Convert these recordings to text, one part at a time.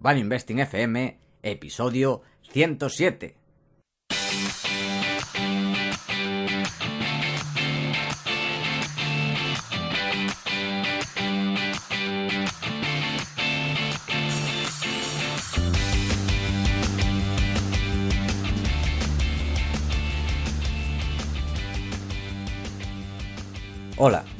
Value Investing FM, episodio 107. Hola,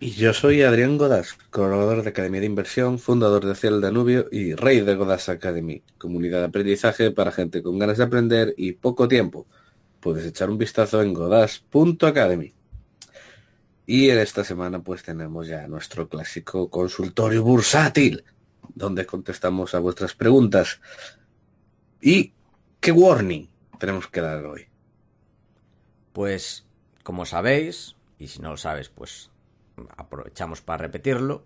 Y yo soy Adrián Godas, colaborador de Academia de Inversión, fundador de Ciel Danubio y rey de Godas Academy, comunidad de aprendizaje para gente con ganas de aprender y poco tiempo. Puedes echar un vistazo en godas.academy. Y en esta semana pues tenemos ya nuestro clásico consultorio bursátil, donde contestamos a vuestras preguntas. ¿Y qué warning tenemos que dar hoy? Pues, como sabéis, y si no lo sabes, pues aprovechamos para repetirlo,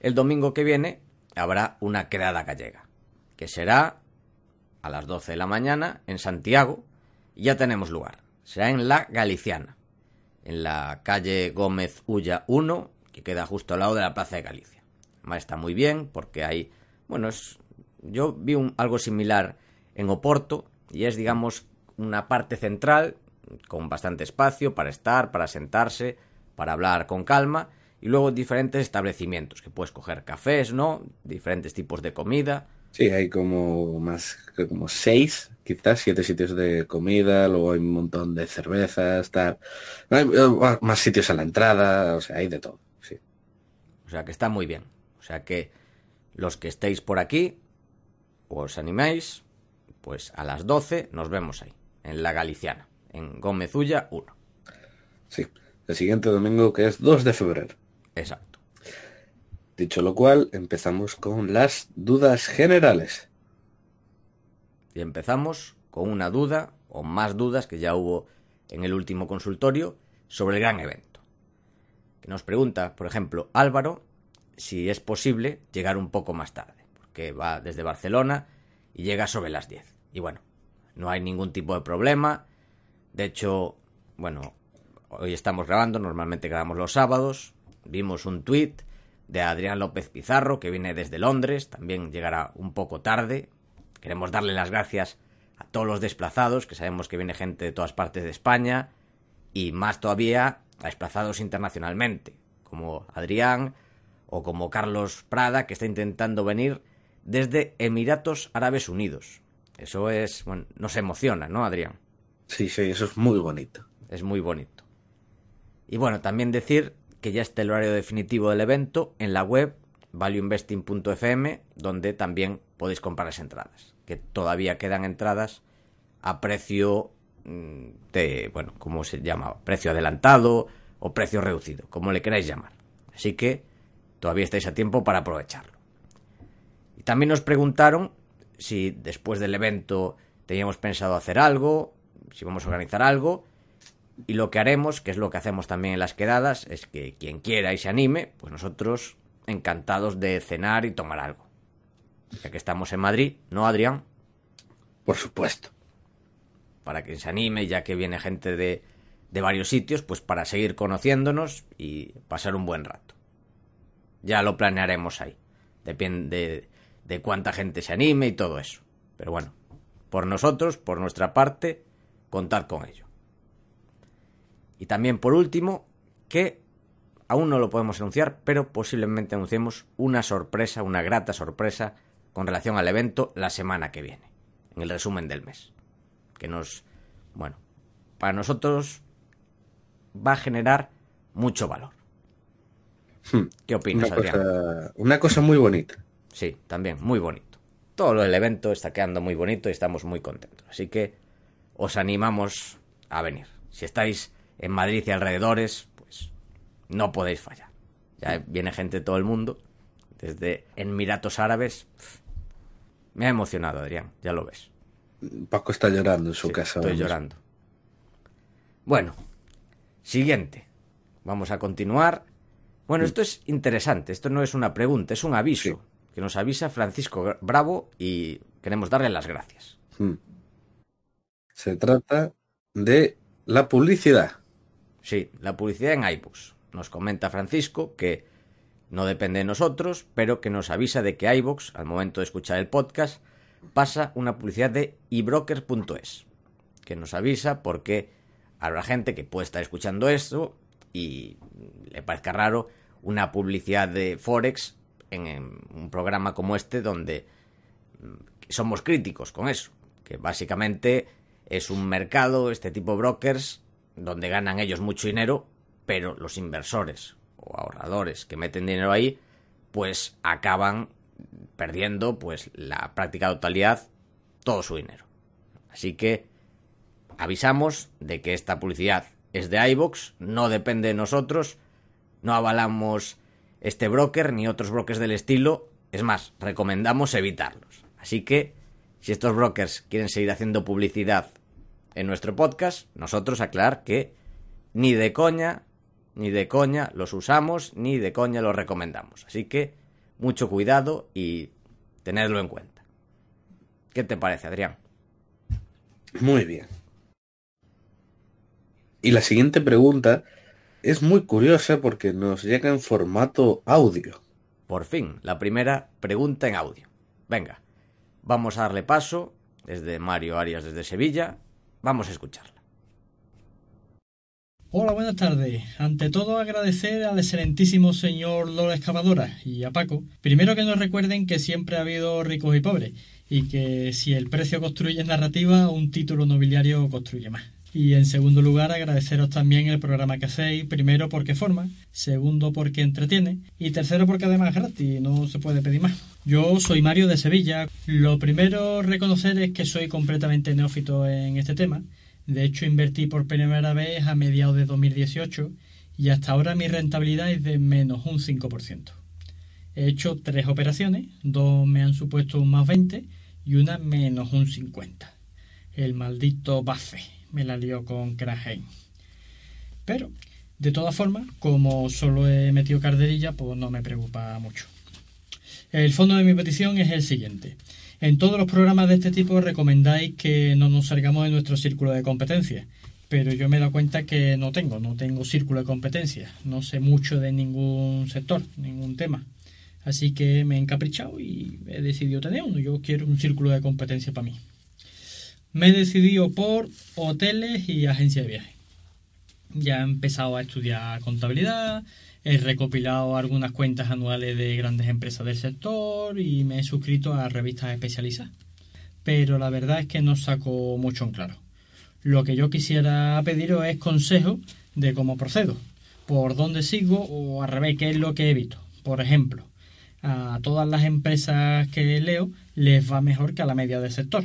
el domingo que viene habrá una quedada gallega, que será a las 12 de la mañana en Santiago, y ya tenemos lugar. Será en la Galiciana, en la calle Gómez Ulla 1, que queda justo al lado de la Plaza de Galicia. Está muy bien porque hay, bueno, es, yo vi un, algo similar en Oporto y es, digamos, una parte central con bastante espacio para estar, para sentarse, para hablar con calma y luego diferentes establecimientos que puedes coger cafés, ¿no? Diferentes tipos de comida. Sí, hay como más, como seis, quizás siete sitios de comida, luego hay un montón de cervezas, tal. Hay eh, más sitios a la entrada, o sea, hay de todo, sí. O sea que está muy bien. O sea que los que estéis por aquí, os animéis, pues a las 12 nos vemos ahí, en la Galiciana, en Gómezulla 1. Sí el siguiente domingo que es 2 de febrero. Exacto. Dicho lo cual, empezamos con las dudas generales. Y empezamos con una duda, o más dudas que ya hubo en el último consultorio, sobre el gran evento. Que nos pregunta, por ejemplo, Álvaro, si es posible llegar un poco más tarde, porque va desde Barcelona y llega sobre las 10. Y bueno, no hay ningún tipo de problema. De hecho, bueno, hoy estamos grabando, normalmente grabamos los sábados. Vimos un tuit de Adrián López Pizarro, que viene desde Londres, también llegará un poco tarde. Queremos darle las gracias a todos los desplazados, que sabemos que viene gente de todas partes de España, y más todavía a desplazados internacionalmente, como Adrián o como Carlos Prada, que está intentando venir desde Emiratos Árabes Unidos. Eso es, bueno, nos emociona, ¿no, Adrián? Sí, sí, eso es muy bonito. Es muy bonito. Y bueno, también decir que ya está el horario definitivo del evento en la web valueinvesting.fm, donde también podéis comprar las entradas, que todavía quedan entradas a precio mm, de, bueno, ¿cómo se llama? Precio adelantado o precio reducido, como le queráis llamar. Así que todavía estáis a tiempo para aprovecharlo. Y también nos preguntaron si después del evento teníamos pensado hacer algo, si vamos a organizar algo, y lo que haremos, que es lo que hacemos también en las quedadas, es que quien quiera y se anime, pues nosotros encantados de cenar y tomar algo. Ya que estamos en Madrid, ¿no, Adrián? Por supuesto. Para que se anime, ya que viene gente de, de varios sitios, pues para seguir conociéndonos y pasar un buen rato. Ya lo planearemos ahí. Depende de, de cuánta gente se anime y todo eso. Pero bueno, por nosotros, por nuestra parte, contad con ello. Y también por último, que aún no lo podemos anunciar, pero posiblemente anunciemos una sorpresa, una grata sorpresa con relación al evento la semana que viene, en el resumen del mes. Que nos, bueno, para nosotros va a generar mucho valor. Hmm. ¿Qué opinas, una Adrián? cosa, una cosa muy bonita. Sí, también, muy bonito. Todo lo del evento está quedando muy bonito y estamos muy contentos. Así que os animamos a venir. Si estáis en Madrid y alrededores, pues no podéis fallar. Ya viene gente de todo el mundo, desde Emiratos Árabes. Me ha emocionado, Adrián, ya lo ves. Paco está llorando en su Sí, casa. Estoy llorando. Bueno, siguiente. Vamos a continuar. Bueno, esto es interesante. Esto no es una pregunta, es un aviso. Que nos avisa Francisco Bravo y queremos darle las gracias. Hmm. Se trata de la publicidad. Sí, la publicidad en iBooks. Nos comenta Francisco que no depende de nosotros, pero que nos avisa de que iBox, al momento de escuchar el podcast, pasa una publicidad de eBroker.es, que nos avisa porque habrá gente que puede estar escuchando esto y le parezca raro una publicidad de Forex en un programa como este donde mm, somos críticos con eso, que básicamente es un mercado, este tipo de brokers, donde ganan ellos mucho dinero, pero los inversores o ahorradores que meten dinero ahí, pues acaban perdiendo pues la práctica totalidad todo su dinero. Así que avisamos de que esta publicidad es de iBox, no depende de nosotros, no avalamos este broker ni otros brokers del estilo, es más, recomendamos evitarlos. Así que si estos brokers quieren seguir haciendo publicidad en nuestro podcast, nosotros aclarar que ni de coña, ni de coña los usamos, ni de coña los recomendamos. Así que mucho cuidado y tenedlo en cuenta. ¿Qué te parece, Adrián? Muy bien. Y la siguiente pregunta es muy curiosa porque nos llega en formato audio. Por fin, la primera pregunta en audio. Venga, vamos a darle paso desde Mario Arias desde Sevilla. Vamos a escucharla. Hola, buenas tardes. Ante todo agradecer al excelentísimo señor Lola Excavadora y a Paco. Primero que nos recuerden que siempre ha habido ricos y pobres y que si el precio construye narrativa, un título nobiliario construye más. Y en segundo lugar, agradeceros también el programa que hacéis, primero porque forma, segundo porque entretiene y tercero porque además es gratis, no se puede pedir más. Yo soy Mario de Sevilla. Lo primero reconocer es que soy completamente neófito en este tema de hecho, invertí por primera vez a mediados de 2018 y hasta ahora mi rentabilidad es de menos un 5%. He hecho tres operaciones, dos me han supuesto un más 20 y una menos un 50. El maldito Buffett me la lió con Krahen. Pero, de todas formas, como solo he metido carderilla, pues no me preocupa mucho. El fondo de mi petición es el siguiente. En todos los programas de este tipo recomendáis que no nos salgamos de nuestro círculo de competencia, pero yo me dado cuenta que no tengo, no tengo círculo de competencia, no sé mucho de ningún sector, ningún tema. Así que me he encaprichado y he decidido tener uno. Yo quiero un círculo de competencia para mí. Me he decidido por hoteles y agencias de viaje. Ya he empezado a estudiar contabilidad, He recopilado algunas cuentas anuales de grandes empresas del sector y me he suscrito a revistas especializadas. Pero la verdad es que no saco mucho en claro. Lo que yo quisiera pediros es consejo de cómo procedo, por dónde sigo o al revés, qué es lo que evito. Por ejemplo, a todas las empresas que leo les va mejor que a la media del sector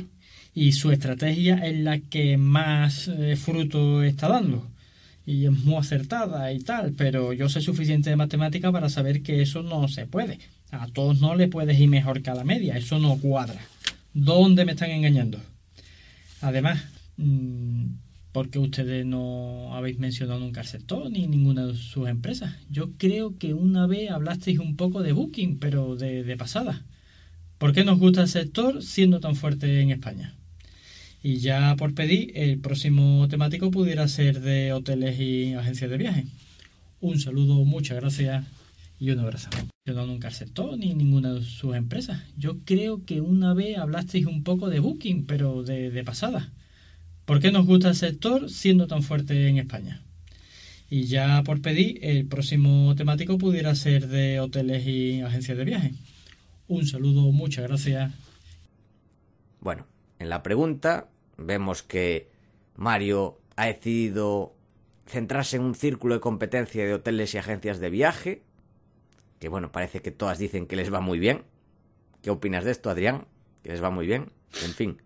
y su estrategia es la que más eh, fruto está dando y es muy acertada y tal, pero yo sé suficiente de matemática para saber que eso no se puede. A todos no le puedes ir mejor que a la media, eso no cuadra. ¿Dónde me están engañando? Además, mm, ¿por qué ustedes no habéis mencionado nunca el sector ni ninguna de sus empresas? Yo creo que una vez hablasteis un poco de Booking, pero de, de pasada. ¿Por qué nos gusta el sector siendo tan fuerte en España? Y ya por pedir, el próximo temático pudiera ser de hoteles y agencias de viaje. Un saludo, muchas gracias y un abrazo. Yo no nunca aceptó ni ninguna de sus empresas. Yo creo que una vez hablasteis un poco de Booking, pero de, de pasada. ¿Por qué nos gusta el sector siendo tan fuerte en España? Y ya por pedir, el próximo temático pudiera ser de hoteles y agencias de viaje. Un saludo, muchas gracias. Bueno, en la pregunta vemos que Mario ha decidido centrarse en un círculo de competencia de hoteles y agencias de viaje, que bueno, parece que todas dicen que les va muy bien. ¿Qué opinas de esto, Adrián? Que les va muy bien. En fin.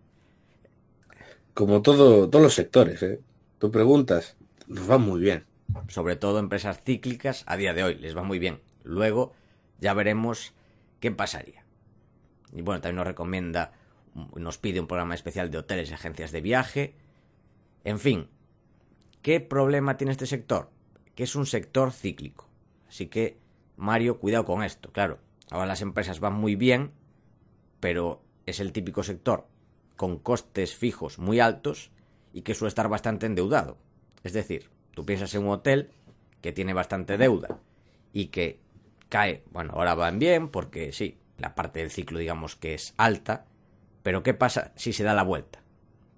Como todo, todos los sectores, ¿eh? Tú preguntas, nos va muy bien. Sobre todo empresas cíclicas a día de hoy, les va muy bien. Luego ya veremos qué pasaría. Y bueno, también nos recomienda nos pide un programa especial de hoteles y agencias de viaje. En fin, ¿Qué problema tiene este sector? Que es un sector cíclico. Así que, Mario, cuidado con esto. Claro, ahora las empresas van muy bien, pero es el típico sector con costes fijos muy altos y que suele estar bastante endeudado. Es decir, tú piensas en un hotel que tiene bastante deuda y que cae, bueno, ahora van bien porque sí, la parte del ciclo digamos que es alta, pero ¿qué pasa si se da la vuelta?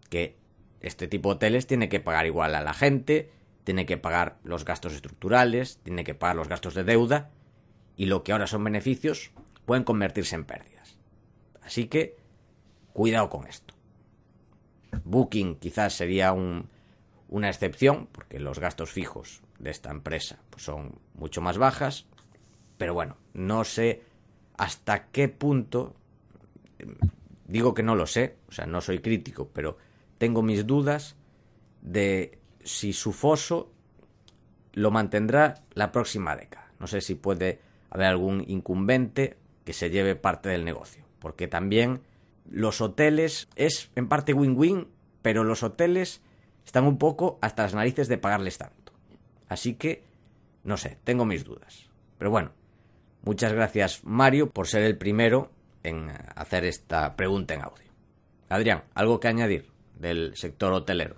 Que este tipo de hoteles tiene que pagar igual a la gente, tiene que pagar los gastos estructurales, tiene que pagar los gastos de deuda y lo que ahora son beneficios pueden convertirse en pérdidas. Así que cuidado con esto. Booking quizás sería un, una excepción porque los gastos fijos de esta empresa pues, son mucho más bajas, pero bueno, no sé hasta qué punto digo que no lo sé, o sea, no soy crítico, pero tengo mis dudas de si su foso lo mantendrá la próxima década. No sé si puede haber algún incumbente que se lleve parte del negocio, porque también los hoteles es en parte win-win, pero los hoteles están un poco hasta las narices de pagarles tanto. Así que, no sé, tengo mis dudas. Pero bueno, muchas gracias Mario por ser el primero en hacer esta pregunta en audio. Adrián, ¿algo que añadir? del sector hotelero?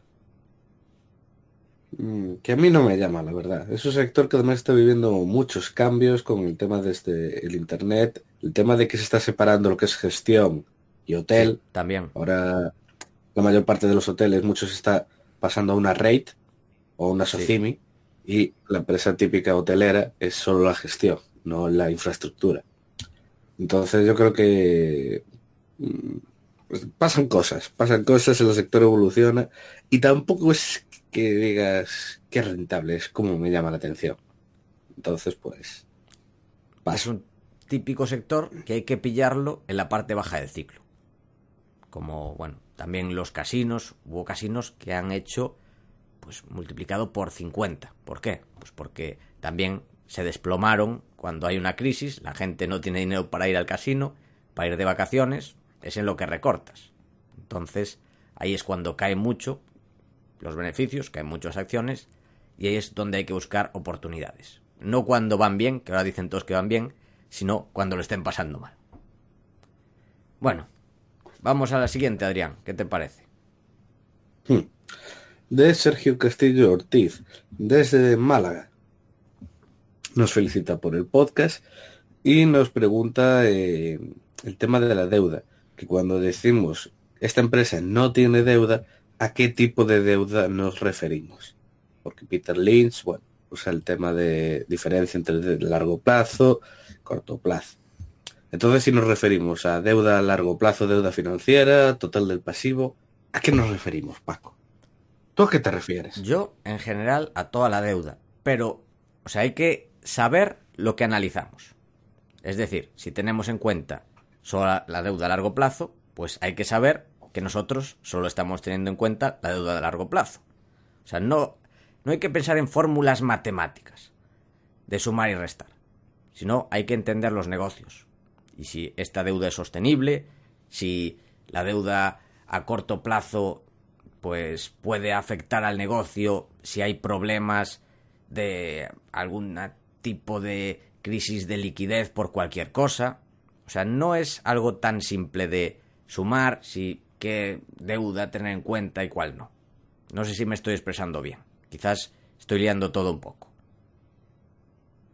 Mm, que a mí no me llama, la verdad. Es un sector que además está viviendo muchos cambios con el tema desde el Internet, el tema de que se está separando lo que es gestión y hotel. también. Ahora la mayor parte de los hoteles, muchos está pasando a una rate o una socimi y la empresa típica hotelera es solo la gestión, no la infraestructura. Entonces yo creo que mm, pues pasan cosas, pasan cosas, el sector evoluciona y tampoco es que digas qué rentable es, como me llama la atención. Entonces, pues... Es un típico sector que hay que pillarlo en la parte baja del ciclo. Como, bueno, también los casinos, hubo casinos que han hecho, pues multiplicado por 50. ¿Por qué? Pues porque también se desplomaron cuando hay una crisis, la gente no tiene dinero para ir al casino, para ir de vacaciones, es en lo que recortas. Entonces, ahí es cuando caen mucho los beneficios, caen muchas acciones, y ahí es donde hay que buscar oportunidades. No cuando van bien, que ahora dicen todos que van bien, sino cuando lo estén pasando mal. Bueno, vamos a la siguiente, Adrián. ¿Qué te parece? Hmm. De Sergio Castillo Ortiz, desde Málaga. Nos felicita por el podcast y nos pregunta eh, el tema de la deuda que cuando decimos esta empresa no tiene deuda, ¿a qué tipo de deuda nos referimos? Porque Peter Lynch, bueno, usa el tema de diferencia entre largo plazo corto plazo. Entonces, si nos referimos a deuda a largo plazo, deuda financiera, total del pasivo, ¿a qué nos referimos, Paco? ¿Tú a qué te refieres? Yo, en general, a toda la deuda. Pero, o sea, hay que saber lo que analizamos. Es decir, si tenemos en cuenta solo la deuda a largo plazo, pues hay que saber que nosotros solo estamos teniendo en cuenta la deuda a largo plazo. O sea, no, no hay que pensar en fórmulas matemáticas de sumar y restar, sino hay que entender los negocios. Y si esta deuda es sostenible, si la deuda a corto plazo pues puede afectar al negocio, si hay problemas de algún tipo de crisis de liquidez por cualquier cosa, o sea, no es algo tan simple de sumar si qué deuda tener en cuenta y cuál no. No sé si me estoy expresando bien. Quizás estoy liando todo un poco.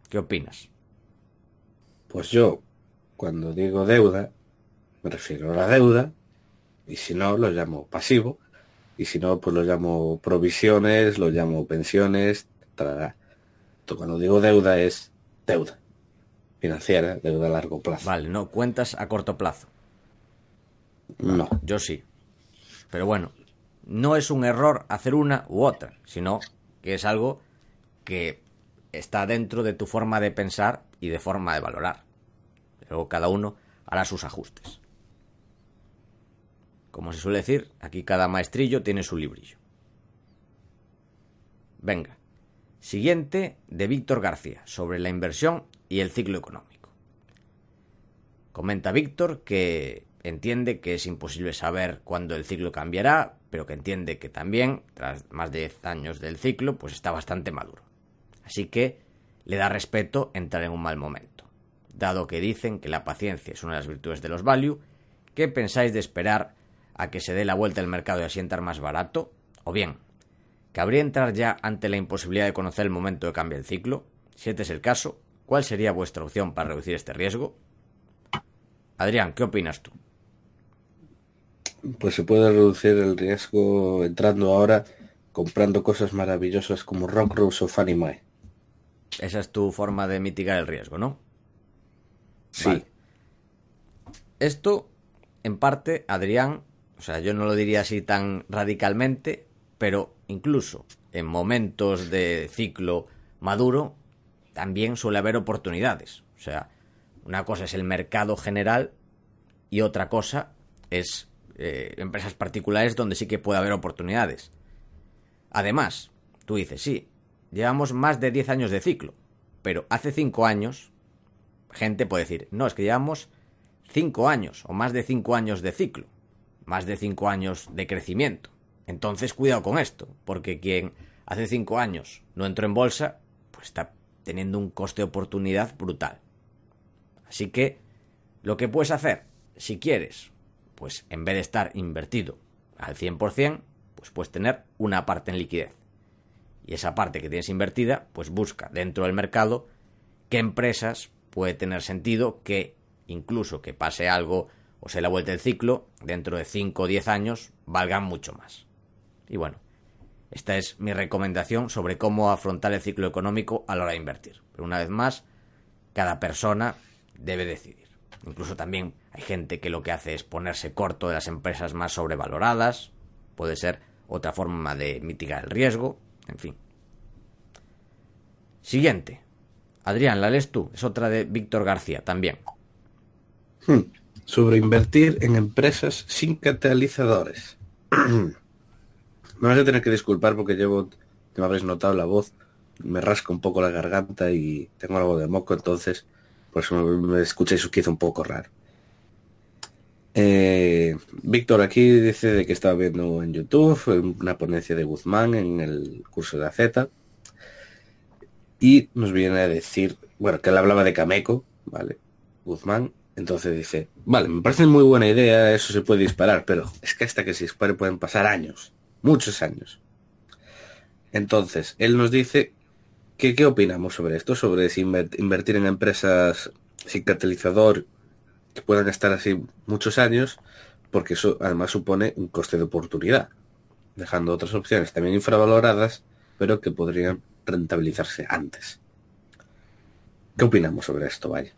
¿Qué opinas? Pues yo, cuando digo deuda, me refiero a la deuda, y si no, lo llamo pasivo, y si no, pues lo llamo provisiones, lo llamo pensiones, Cuando digo deuda es deuda financiera, deuda a largo plazo. Vale, no cuentas a corto plazo. No. Yo sí. Pero bueno, no es un error hacer una u otra, sino que es algo que está dentro de tu forma de pensar y de forma de valorar. Luego cada uno hará sus ajustes. Como se suele decir, aquí cada maestrillo tiene su librillo. Venga. Siguiente de Víctor García, sobre la inversión y el ciclo económico. Comenta Víctor que entiende que es imposible saber cuándo el ciclo cambiará, pero que entiende que también, tras más de 10 años del ciclo, pues está bastante maduro. Así que le da respeto entrar en un mal momento. Dado que dicen que la paciencia es una de las virtudes de los value, ¿qué pensáis de esperar a que se dé la vuelta al mercado y asientar más barato? O bien, ¿cabría entrar ya ante la imposibilidad de conocer el momento de cambio del ciclo? Si este es el caso, ¿cuál sería vuestra opción para reducir este riesgo? Adrián, ¿qué opinas tú? Pues se puede reducir el riesgo entrando ahora comprando cosas maravillosas como Rock Rose o Fanny Mae. Esa es tu forma de mitigar el riesgo, ¿no? Sí. Esto, en parte, Adrián, o sea, yo no lo diría así tan radicalmente, pero incluso en momentos de ciclo maduro, también suele haber oportunidades. O sea, una cosa es el mercado general y otra cosa es eh, empresas particulares donde sí que puede haber oportunidades. Además, tú dices, sí, llevamos más de 10 años de ciclo, pero hace 5 años, gente puede decir, no, es que llevamos 5 años o más de 5 años de ciclo, más de 5 años de crecimiento. Entonces, cuidado con esto, porque quien hace 5 años no entró en bolsa, pues está teniendo un coste de oportunidad brutal. Así que, lo que puedes hacer, si quieres, pues en vez de estar invertido al 100%, pues puedes tener una parte en liquidez. Y esa parte que tienes invertida, pues busca dentro del mercado qué empresas puede tener sentido que incluso que pase algo o se la vuelta el ciclo, dentro de 5 o 10 años valgan mucho más. Y bueno, esta es mi recomendación sobre cómo afrontar el ciclo económico a la hora de invertir. Pero una vez más, cada persona debe decidir. Incluso también hay gente que lo que hace es ponerse corto de las empresas más sobrevaloradas. Puede ser otra forma de mitigar el riesgo, en fin. Siguiente. Adrián, la lees tú. Es otra de Víctor García también. Hmm. Sobre invertir en empresas sin catalizadores. me vas a tener que disculpar porque llevo, me habréis notado la voz, me rasca un poco la garganta y tengo algo de moco, entonces por eso me escucháis quizá un poco raro. Eh, Víctor aquí dice de que estaba viendo en YouTube una ponencia de Guzmán en el curso de AZ y nos viene a decir, bueno, que él hablaba de Cameco, ¿vale? Guzmán. Entonces dice, vale, me parece muy buena idea, eso se puede disparar, pero es que hasta que se dispare pueden pasar años, muchos años. Entonces, él nos dice que qué opinamos sobre esto, sobre si invertir en empresas sin catalizador que puedan estar así muchos años, porque eso además supone un coste de oportunidad, dejando otras opciones también infravaloradas, pero que podrían rentabilizarse antes. ¿Qué opinamos sobre esto, Vaya?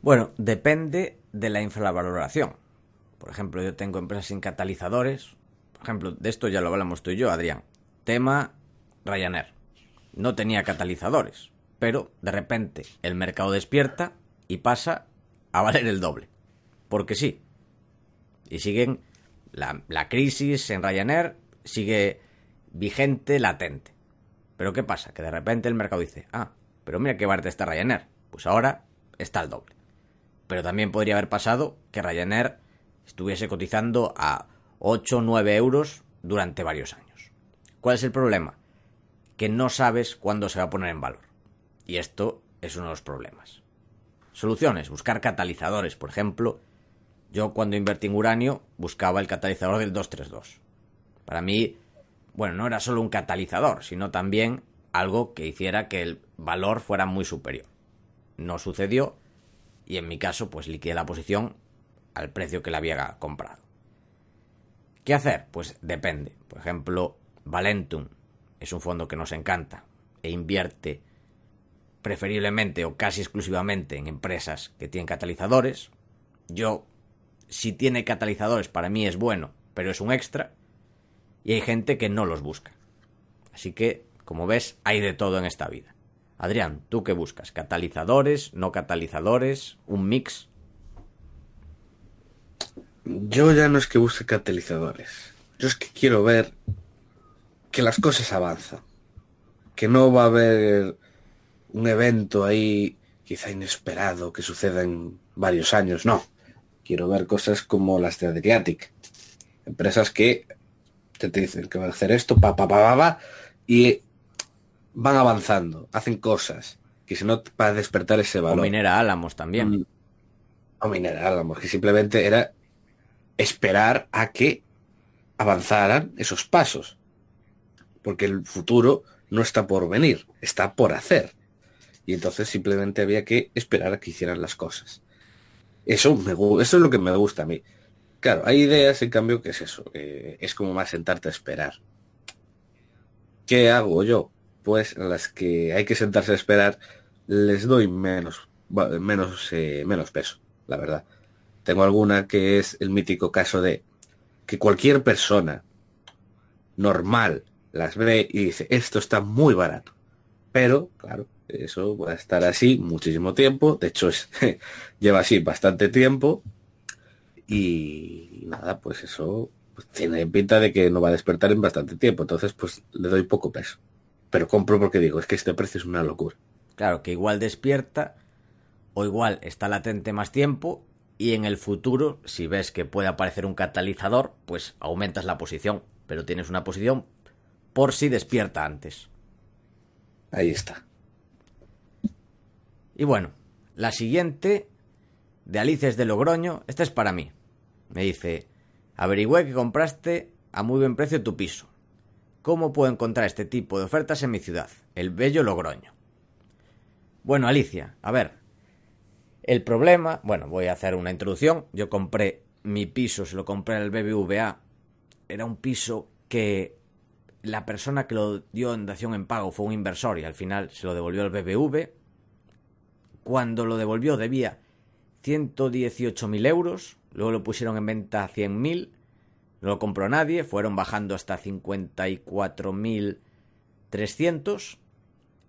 Bueno, depende de la infravaloración. Por ejemplo, yo tengo empresas sin catalizadores. Por ejemplo, de esto ya lo hablamos tú y yo, Adrián. Tema Ryanair. No tenía catalizadores, pero de repente el mercado despierta y pasa a valer el doble. Porque sí. Y siguen. La, crisis en Ryanair sigue vigente, latente. Pero ¿qué pasa? Que de repente el mercado dice, ah, pero mira qué barata está Ryanair. Pues ahora está al doble. Pero también podría haber pasado que Ryanair estuviese cotizando a 8 o 9 euros durante varios años. ¿Cuál es el problema? Que no sabes cuándo se va a poner en valor. Y esto es uno de los problemas. Soluciones, buscar catalizadores. Por ejemplo, yo cuando invertí en uranio buscaba el catalizador del 232. Para mí bueno, no era solo un catalizador, sino también algo que hiciera que el valor fuera muy superior. No sucedió y en mi caso pues liquidé la posición al precio que la había comprado. ¿Qué hacer? Pues depende. Por ejemplo, Valentum es un fondo que nos encanta e invierte preferiblemente o casi exclusivamente en empresas que tienen catalizadores. Yo, si tiene catalizadores, para mí es bueno, pero es un extra y hay gente que no los busca. Así que, como ves, hay de todo en esta vida. Adrián, ¿tú qué buscas? ¿Catalizadores? ¿No catalizadores? ¿Un mix? Yo ya no es que busque catalizadores. Yo es que quiero ver que las cosas avanzan. Que no va a haber un evento ahí quizá inesperado que suceda en varios años. No. quiero ver cosas como las de Adriatic. Empresas que te, dicen que van a hacer esto, pa, pa, pa, pa, y van avanzando, hacen cosas, que si no, para despertar ese valor. O Minera Álamos también. Mm. O Minera Álamos, que simplemente era esperar a que avanzaran esos pasos. Porque el futuro no está por venir, está por hacer. Y entonces simplemente había que esperar a que hicieran las cosas. Eso, me, eso es lo que me gusta a mí. Claro, hay ideas, en cambio, que es eso. es como más sentarte a esperar. ¿Qué hago yo? Pues las que hay que sentarse a esperar les doy menos, menos, eh, menos peso, la verdad. Tengo alguna que es el mítico caso de que cualquier persona normal las ve y dice, esto está muy barato. Pero, claro, eso va a estar así muchísimo tiempo. De hecho, lleva así bastante tiempo. Y nada, pues eso pues, tiene pinta de que no va a despertar en bastante tiempo. Entonces, pues le doy poco peso. Pero compro porque digo, es que este precio es una locura. Claro, que igual despierta o igual está latente más tiempo y en el futuro, si ves que puede aparecer un catalizador, pues aumentas la posición, pero tienes una posición por si despierta antes. Ahí está. Y bueno, la siguiente de Alices de Logroño, esta es para mí. Me dice, averigüé que compraste a muy buen precio tu piso. ¿Cómo puedo encontrar este tipo de ofertas en mi ciudad? El bello Logroño. Bueno, Alicia, a ver. El problema, bueno, voy a hacer una introducción. Yo compré mi piso, se lo compré el BBVA. Era un piso que la persona que lo dio en dación en pago fue un inversor y al final se lo devolvió el BBV. Cuando lo devolvió debía 118.000 euros, luego lo pusieron en venta a 100.000, no lo compró nadie, fueron bajando hasta 54.300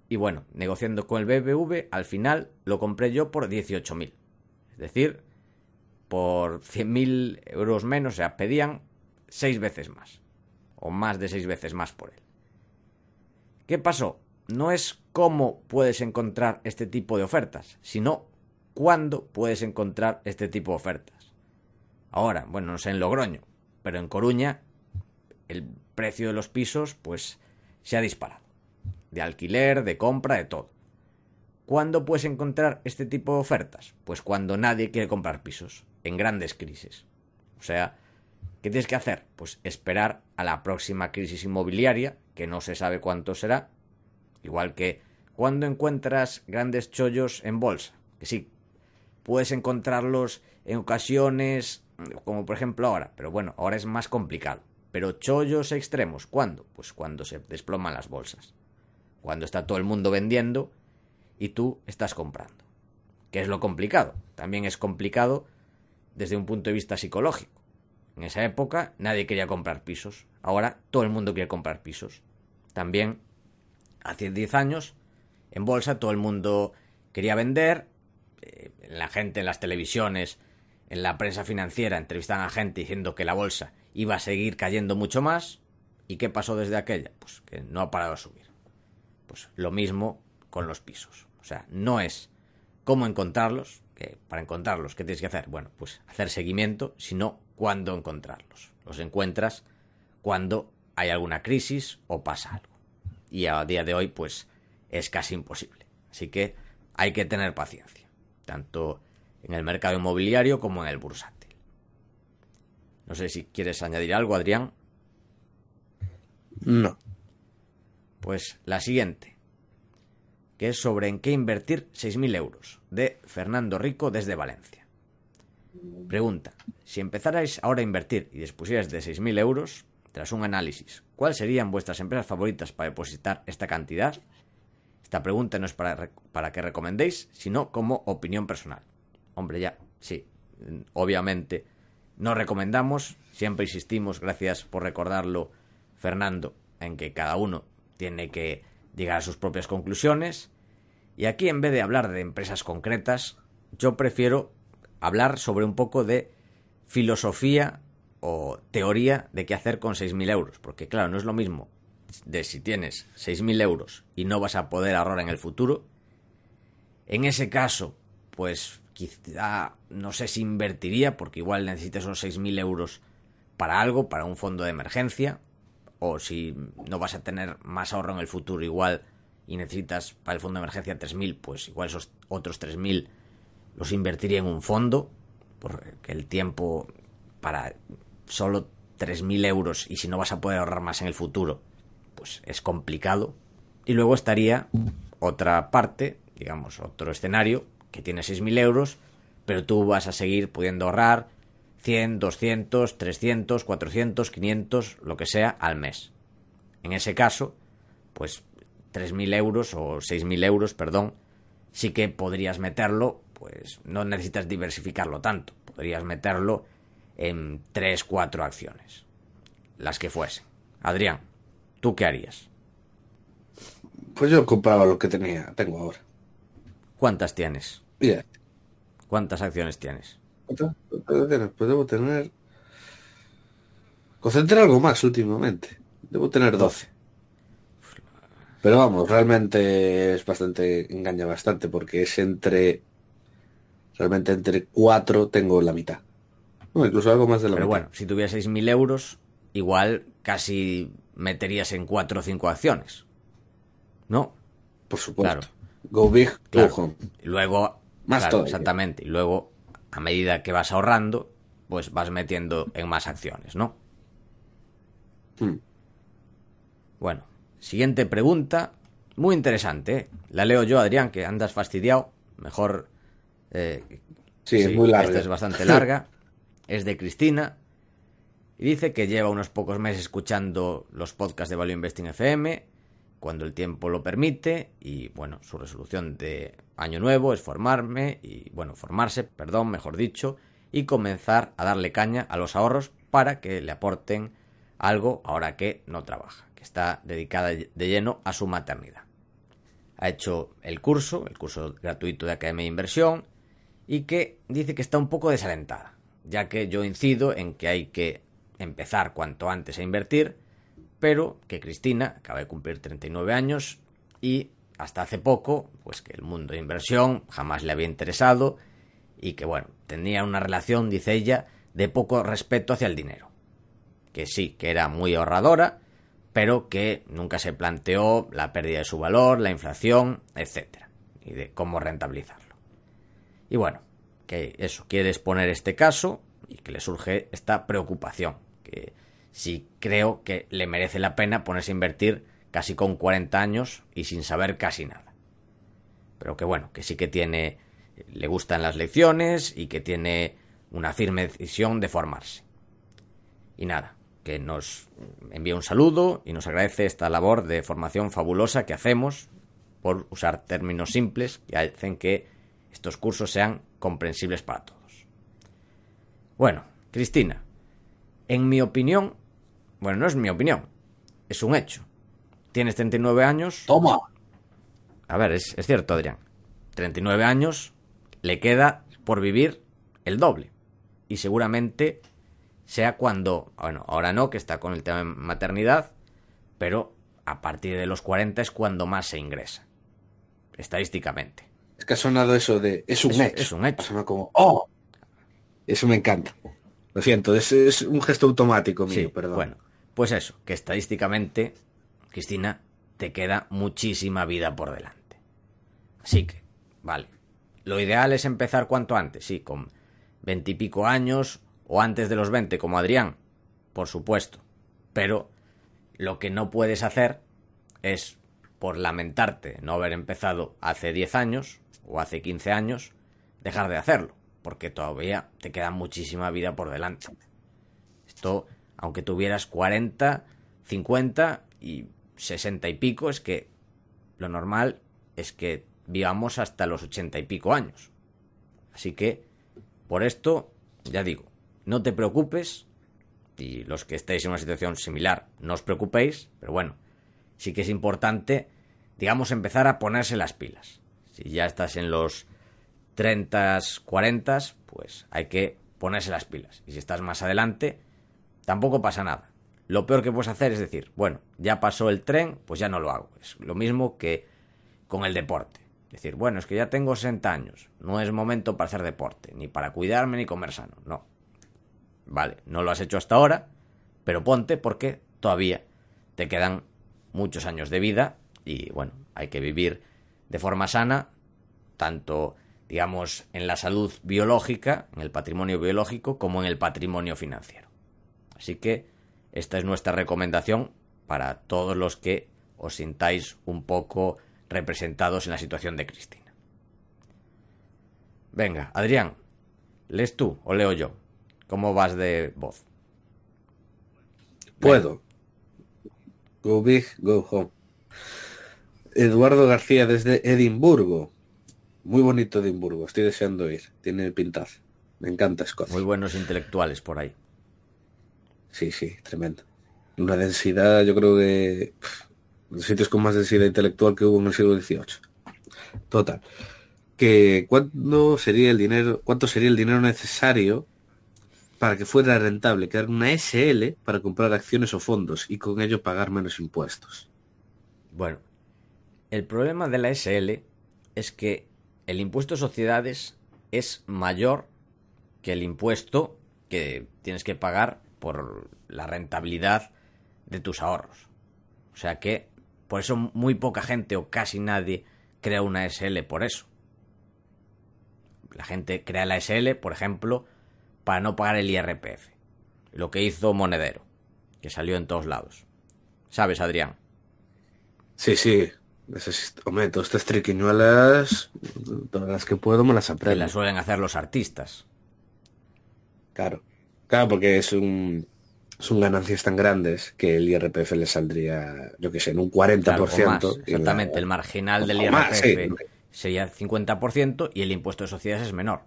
y bueno, negociando con el BBV, al final lo compré yo por 18.000. Es decir, por 100.000 euros menos, o sea, pedían seis veces más o más de seis veces más por él. ¿Qué pasó? No es cómo puedes encontrar este tipo de ofertas, sino cuándo puedes encontrar este tipo de ofertas. Ahora, bueno, no sé en Logroño, pero en Coruña el precio de los pisos pues se ha disparado. De alquiler, de compra, de todo. ¿Cuándo puedes encontrar este tipo de ofertas? Pues cuando nadie quiere comprar pisos, en grandes crisis. O sea, ¿Qué tienes que hacer? Pues esperar a la próxima crisis inmobiliaria, que no se sabe cuánto será. Igual que cuando encuentras grandes chollos en bolsa, que sí, puedes encontrarlos en ocasiones, como por ejemplo ahora, pero bueno, ahora es más complicado. Pero chollos extremos, ¿cuándo? Pues cuando se desploman las bolsas. Cuando está todo el mundo vendiendo y tú estás comprando. ¿Qué es lo complicado? También es complicado desde un punto de vista psicológico en esa época nadie quería comprar pisos. Ahora todo el mundo quiere comprar pisos. También hace 10 años en bolsa todo el mundo quería vender. Eh, la gente en las televisiones, en la prensa financiera entrevistaban a gente diciendo que la bolsa iba a seguir cayendo mucho más. ¿Y qué pasó desde aquella? Pues que no ha parado de subir. Pues lo mismo con los pisos. O sea, no es cómo encontrarlos, que para encontrarlos, ¿qué tienes que hacer? Bueno, pues hacer seguimiento, sino cuándo encontrarlos. Los encuentras cuando hay alguna crisis o pasa algo. Y a día de hoy, pues, es casi imposible. Así que hay que tener paciencia, tanto en el mercado inmobiliario como en el bursátil. No sé si quieres añadir algo, Adrián. No. Pues la siguiente, que es sobre en qué invertir 6.000 euros, de Fernando Rico desde Valencia. Pregunta. Si empezarais ahora a invertir y dispusierais de 6.000 euros, tras un análisis, ¿cuáles serían vuestras empresas favoritas para depositar esta cantidad? Esta pregunta no es para, para que recomendéis, sino como opinión personal. Hombre, ya, sí, obviamente no recomendamos, siempre insistimos, gracias por recordarlo, Fernando, en que cada uno tiene que llegar a sus propias conclusiones. Y aquí, en vez de hablar de empresas concretas, yo prefiero hablar sobre un poco de filosofía o teoría de qué hacer con 6.000 euros. Porque claro, no es lo mismo de si tienes 6.000 euros y no vas a poder ahorrar en el futuro. En ese caso, pues quizá no sé si invertiría, porque igual necesites esos 6.000 euros para algo, para un fondo de emergencia, o si no vas a tener más ahorro en el futuro igual y necesitas para el fondo de emergencia 3.000, pues igual esos otros 3.000 los invertiría en un fondo, porque el tiempo para solo 3.000 euros y si no vas a poder ahorrar más en el futuro, pues es complicado. Y luego estaría otra parte, digamos, otro escenario, que tiene 6.000 euros, pero tú vas a seguir pudiendo ahorrar 100, 200, 300, 400, 500, lo que sea, al mes. En ese caso, pues 3.000 euros o 6.000 euros, perdón, sí que podrías meterlo, pues no necesitas diversificarlo tanto, podrías meterlo en 3, 4 acciones, las que fuesen. Adrián, ¿tú qué harías? Pues yo compraba lo que tenía, tengo ahora. ¿Cuántas tienes? Bien. ¿Cuántas acciones tienes? Pues debo tener... Concentré algo más últimamente. Debo tener 12. Pero vamos, realmente es bastante, engaña bastante porque es entre, realmente entre 4 tengo la mitad. No, incluso algo más de la Pero mitad. bueno, si tuvieras 6.000 euros, igual casi meterías en 4 o 5 acciones. ¿No? Por supuesto. Claro. Go big, Claro. go home. Luego, Más claro, todavía. exactamente. Y luego, a medida que vas ahorrando, pues vas metiendo en más acciones, ¿no? Hmm. Bueno, siguiente pregunta. Muy interesante, ¿eh? La leo yo, Adrián, que andas fastidiado. Mejor. eh, Sí, es muy larga. Esta es bastante larga. es de Cristina. Y dice que lleva unos pocos meses escuchando los podcasts de Value Investing FM, cuando el tiempo lo permite. Y bueno, su resolución de año nuevo es formarme, y bueno, formarse, perdón, mejor dicho, y comenzar a darle caña a los ahorros para que le aporten algo ahora que no trabaja, que está dedicada de lleno a su maternidad. Ha hecho el curso, el curso gratuito de Academia de Inversión, y que dice que está un poco desalentada, ya que yo incido en que hay que empezar cuanto antes a invertir, pero que Cristina acaba de cumplir 39 años y hasta hace poco, pues que el mundo de inversión jamás le había interesado y que bueno, tenía una relación, dice ella, de poco respeto hacia el dinero. Que sí, que era muy ahorradora, pero que nunca se planteó la pérdida de su valor, la inflación, etcétera, y de cómo rentabilizarlo. Y bueno, que eso, quiere exponer este caso y que le surge esta preocupación, que sí creo que le merece la pena ponerse a invertir casi con 40 años y sin saber casi nada. Pero que bueno, que sí que tiene, le gustan las lecciones y que tiene una firme decisión de formarse. Y nada, que nos envía un saludo y nos agradece esta labor de formación fabulosa que hacemos por usar términos simples que hacen que estos cursos sean comprensibles para todos. Bueno, Cristina, en mi opinión, bueno, no es mi opinión, es un hecho. Tienes 39 años. Toma. A ver, es, es cierto, Adrián. 39 años, le queda por vivir el doble. Y seguramente sea cuando, bueno, ahora no, que está con el tema de maternidad, pero a partir de los 40 es cuando más se ingresa. Estadísticamente. Es que ha sonado eso de... Es un Es- hecho. es un hecho. Ha sonado como... ¡Oh! Eso me encanta. Lo siento, es, es un gesto automático mío, Sí, perdón. bueno, pues eso, que estadísticamente, Cristina, te queda muchísima vida por delante. Así que, vale. Lo ideal es empezar cuanto antes, sí, con veintipico años o antes de los 20, como Adrián, por supuesto. Pero lo que no puedes hacer es, por lamentarte no haber empezado hace 10 años o hace 15 años, dejar de hacerlo, porque todavía te queda muchísima vida por delante. Esto, aunque tuvieras 40, 50 y 60 y pico, es que lo normal es que vivamos hasta los 80 y pico años. Así que, por esto, ya digo, no te preocupes, y los que estéis en una situación similar, no os preocupéis, pero bueno, sí que es importante, digamos, empezar a ponerse las pilas. Si ya estás en los 30, 40, pues hay que ponerse las pilas. Y si estás más adelante, tampoco pasa nada. Lo peor que puedes hacer es decir, bueno, ya pasó el tren, pues ya no lo hago. Es lo mismo que con el deporte. Decir, bueno, es que ya tengo 60 años, no es momento para hacer deporte, ni para cuidarme ni comer sano, no. Vale, no lo has hecho hasta ahora, pero ponte porque todavía te quedan muchos años de vida y bueno, hay que vivir de forma sana, tanto digamos en la salud biológica, en el patrimonio biológico, como en el patrimonio financiero. Así que esta es nuestra recomendación para todos los que os sintáis un poco representados en la situación de Cristina. Venga, Adrián, ¿lees tú o leo yo? ¿Cómo vas de voz? Puedo. Go big, go home. Eduardo García desde Edimburgo. Muy bonito Edimburgo, estoy deseando ir. Tiene pintaza. Me encanta Escocia. Muy buenos intelectuales por ahí. Sí, sí, tremendo. Una densidad, yo creo que los sitios con más densidad intelectual que hubo en el siglo XVIII. Total. Que cuánto sería el dinero, cuánto sería el dinero necesario para que fuera rentable crear una SL para comprar acciones o fondos y con ello pagar menos impuestos. Bueno, el problema de la SL es que el impuesto de sociedades es mayor que el impuesto que tienes que pagar por la rentabilidad de tus ahorros. O sea que por eso muy poca gente o casi nadie crea una SL por eso. La gente crea la SL, por ejemplo, para no pagar el IRPF. Lo que hizo Monedero, que salió en todos lados. ¿Sabes, Adrián? Sí, sí. Hombre, todas estas triquiñuelas, todas las que puedo, me las aprendo. Que las suelen hacer los artistas. Claro. Claro, porque es un, son ganancias tan grandes que el IRPF le saldría, yo qué sé, en un 40%. exactamente, el marginal del IRPF sería 50% y el impuesto de sociedades es menor.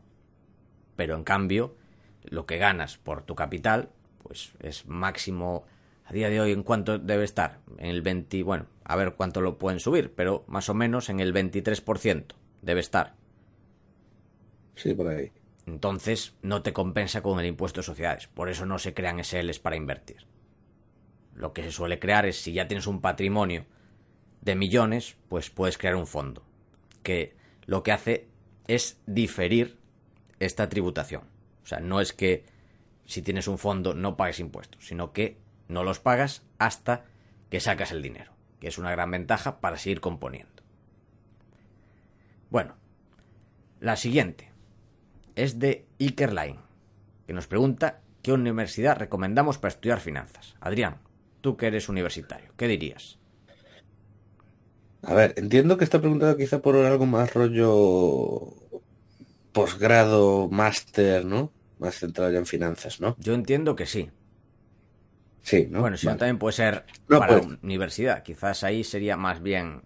Pero en cambio, lo que ganas por tu capital, pues es máximo a día de hoy en cuánto debe estar, en el 20, bueno, a ver cuánto lo pueden subir, pero más o menos en el 23% debe estar. Sí, por ahí. Entonces no te compensa con el impuesto de sociedades, por eso no se crean SLs para invertir. Lo que se suele crear es si ya tienes un patrimonio de millones, pues puedes crear un fondo, que lo que hace es diferir esta tributación. O sea, no es que si tienes un fondo no pagues impuestos, sino que no los pagas hasta que sacas el dinero, que es una gran ventaja para seguir componiendo. Bueno, la siguiente es de Iker que nos pregunta qué universidad recomendamos para estudiar finanzas. Adrián, tú que eres universitario, ¿qué dirías? A ver, entiendo que está preguntado quizá por algo más rollo posgrado, máster, ¿no? Más centrado ya en finanzas, ¿no? Yo entiendo que sí. Sí, ¿no? Bueno, si no también puede ser para pues. universidad. Quizás ahí sería más bien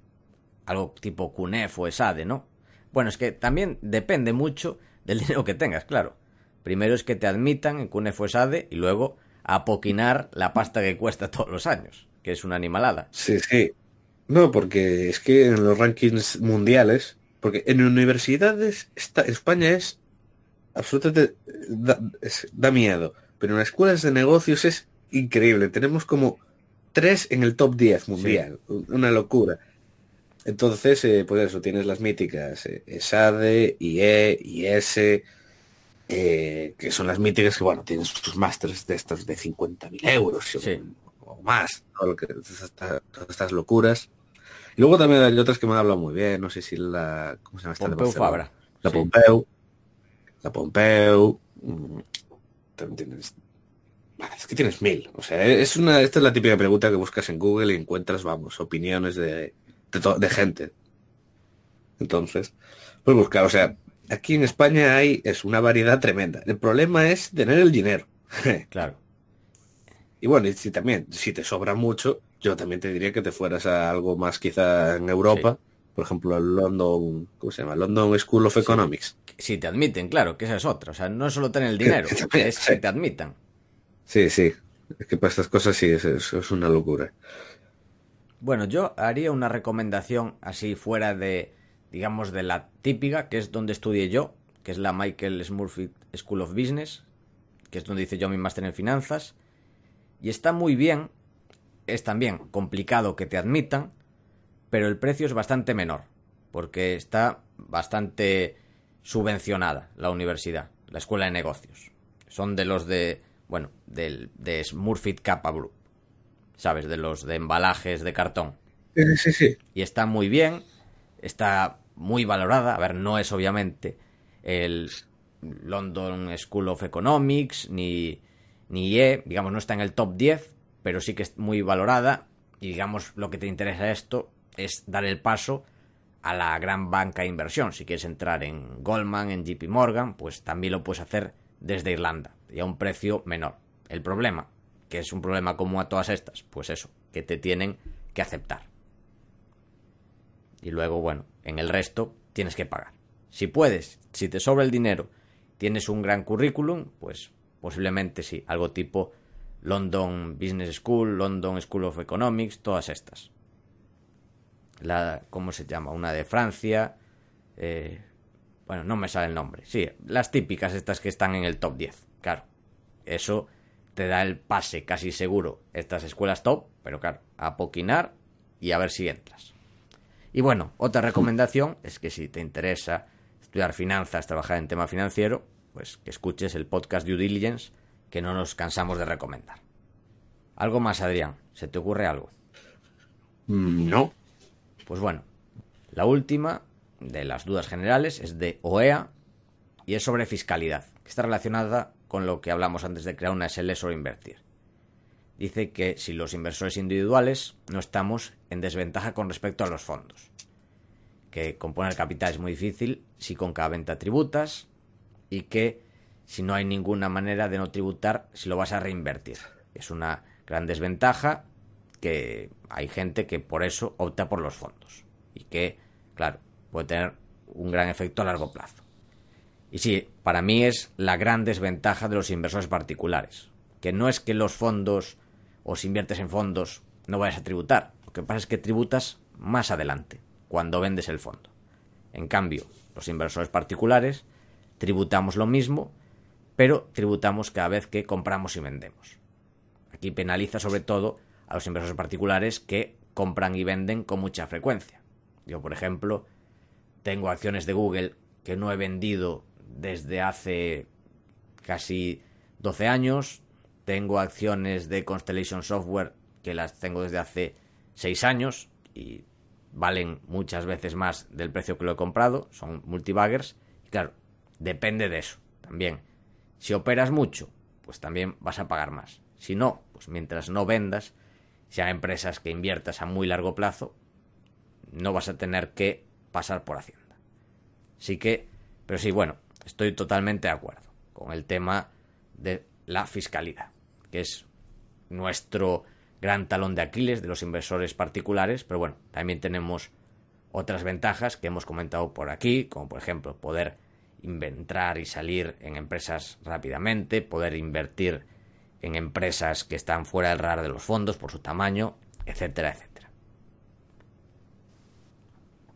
algo tipo CUNEF o ESADE, ¿no? Bueno, es que también depende mucho del dinero que tengas, claro. Primero es que te admitan en CUNEF o ESADE y luego apoquinar la pasta que cuesta todos los años, que es una animalada. Sí, sí. No, porque es que en los rankings mundiales porque en universidades España es absolutamente da, miedo, pero en las escuelas de negocios es increíble. Tenemos como tres en el top 10 mundial, una locura. Entonces, eh, pues eso, tienes las míticas eh, ESADE, IE, IS, eh, que son las míticas que, bueno, tienes tus másteres de estos de 50.000 euros o, más, todo todas estas locuras. Y luego también hay otras que me han hablado muy bien, no sé si la... ¿Cómo se llama esta? Pompeu Fabra. La Pompeu. La Pompeu. Mm, también tienes... Es que tienes mil. O sea, es una, esta es la típica pregunta que buscas en Google y encuentras, vamos, opiniones de, de, gente. Entonces, pues buscar, o sea, aquí en España hay es una variedad tremenda. El problema es tener el dinero. claro. Y bueno, y si también, si te sobra mucho, yo también te diría que te fueras a algo más quizá en Europa, por ejemplo, el London, ¿cómo se llama? London School of Economics. Si te admiten, claro, que esa es otra. O sea, no es solo tener el dinero, es que te admitan. Sí, sí. Es que para estas cosas sí, es, es una locura. Bueno, yo haría una recomendación así fuera de, digamos, de la típica, que es donde estudié yo, que es la Michael Smurfit School of Business, que es donde hice yo mi máster en finanzas. Y está muy bien es también complicado que te admitan, pero el precio es bastante menor, porque está bastante subvencionada la universidad, la escuela de negocios. Son de los de, bueno, del, de Smurfit Kappa Group, ¿sabes? De los de embalajes de cartón. Sí, sí, sí. Y está muy bien, está muy valorada. A ver, no es obviamente el London School of Economics ni, ni IE, digamos, no está en el top 10, pero sí que es muy valorada. Y digamos, lo que te interesa esto es dar el paso a la gran banca de inversión. Si quieres entrar en Goldman, en JP Morgan, pues también lo puedes hacer desde Irlanda y a un precio menor. El problema, que es un problema como a todas estas, pues eso, que te tienen que aceptar. Y luego, bueno, en el resto tienes que pagar. Si puedes, si te sobra el dinero, tienes un gran currículum, pues posiblemente sí, algo tipo London Business School, London School of Economics, todas estas la, ¿cómo se llama? Una de Francia, eh, bueno, no me sale el nombre, sí, las típicas estas que están en el top 10, claro, eso te da el pase casi seguro, estas escuelas top, pero claro, a poquinar y a ver si entras. Y bueno, otra recomendación es que si te interesa estudiar finanzas, trabajar en tema financiero, pues que escuches el podcast Due Diligence, que no nos cansamos de recomendar. ¿Algo más, Adrián? ¿Se te ocurre algo? Mm, no, pues bueno, la última de las dudas generales es de OEA y es sobre fiscalidad, que está relacionada con lo que hablamos antes de crear una SL sobre invertir. Dice que si los inversores individuales no estamos en desventaja con respecto a los fondos, que componer capital es muy difícil si con cada venta tributas y que si no hay ninguna manera de no tributar si lo vas a reinvertir. Es una gran desventaja que hay gente que por eso opta por los fondos y que, claro, puede tener un gran efecto a largo plazo. Y sí, para mí es la gran desventaja de los inversores particulares, que no es que los fondos o si inviertes en fondos no vayas a tributar, lo que pasa es que tributas más adelante, cuando vendes el fondo. En cambio, los inversores particulares tributamos lo mismo, pero tributamos cada vez que compramos y vendemos. Aquí penaliza sobre todo a los inversores particulares que compran y venden con mucha frecuencia. Yo, por ejemplo, tengo acciones de Google que no he vendido desde hace casi 12 años. Tengo acciones de Constellation Software que las tengo desde hace 6 años y valen muchas veces más del precio que lo he comprado. Son multibaggers. Y claro, depende de eso también. Si operas mucho, pues también vas a pagar más. Si no, pues mientras no vendas, a empresas que inviertas a muy largo plazo, no vas a tener que pasar por Hacienda. Así que, pero sí, bueno, estoy totalmente de acuerdo con el tema de la fiscalidad, que es nuestro gran talón de Aquiles de los inversores particulares, pero bueno, también tenemos otras ventajas que hemos comentado por aquí, como por ejemplo poder inventar y salir en empresas rápidamente, poder invertir en empresas que están fuera del radar de los fondos por su tamaño, etcétera, etcétera.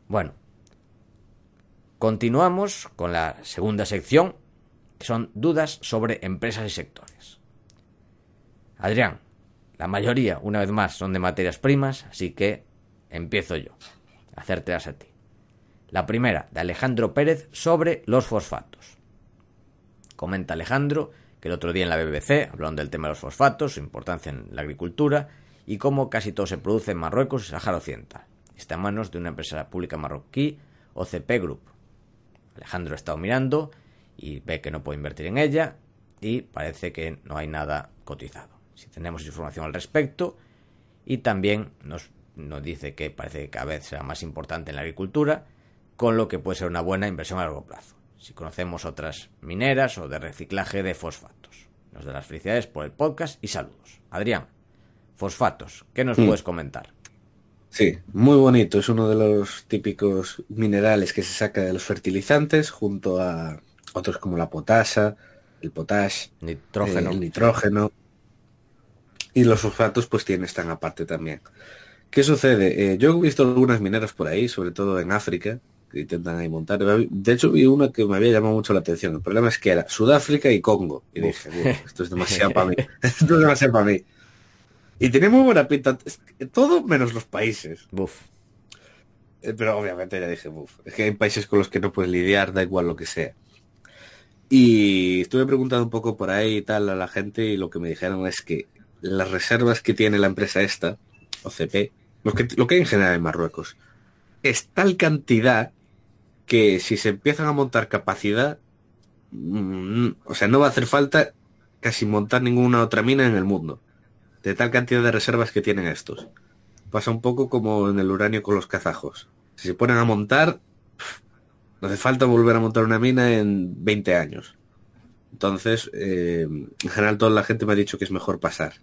Bueno, continuamos con la segunda sección, que son dudas sobre empresas y sectores. Adrián, la mayoría, una vez más, son de materias primas, así que empiezo yo a hacértelas a ti. La primera, de Alejandro Pérez, sobre los fosfatos. Comenta Alejandro que el otro día en la BBC hablaron del tema de los fosfatos, su importancia en la agricultura y cómo casi todo se produce en Marruecos y Sahara Occidental. Está en manos de una empresa pública marroquí, OCP Group. Alejandro ha estado mirando y ve que no puede invertir en ella y parece que no hay nada cotizado. Si tenemos información al respecto y también nos, nos dice que parece que cada vez será más importante en la agricultura, con lo que puede ser una buena inversión a largo plazo si conocemos otras mineras o de reciclaje de fosfatos. Nos da las felicidades por el podcast y saludos. Adrián, fosfatos, ¿qué nos mm. puedes comentar? Sí, muy bonito. Es uno de los típicos minerales que se saca de los fertilizantes junto a otros como la potasa, el potash, nitrógeno. el nitrógeno. Y los fosfatos pues tienen están aparte también. ¿Qué sucede? Eh, yo he visto algunas mineras por ahí, sobre todo en África, que intentan ahí montar. De hecho, vi una que me había llamado mucho la atención. El problema es que era Sudáfrica y Congo. Y dije, esto es demasiado para mí. esto es demasiado para mí. Y tenía muy buena pinta. Todo menos los países. Eh, Pero obviamente ya dije, "Buf, es que hay países con los que no puedes lidiar, da igual lo que sea. Y estuve preguntando un poco por ahí y tal a la gente y lo que me dijeron es que las reservas que tiene la empresa esta, OCP, lo que, lo que hay en general en Marruecos, es tal cantidad que si se empiezan a montar capacidad, mm, o sea, no va a hacer falta casi montar ninguna otra mina en el mundo. De tal cantidad de reservas que tienen estos. Pasa un poco como en el uranio con los kazajos. Si se ponen a montar, no hace falta volver a montar una mina en 20 años. Entonces, eh, en general toda la gente me ha dicho que es mejor pasar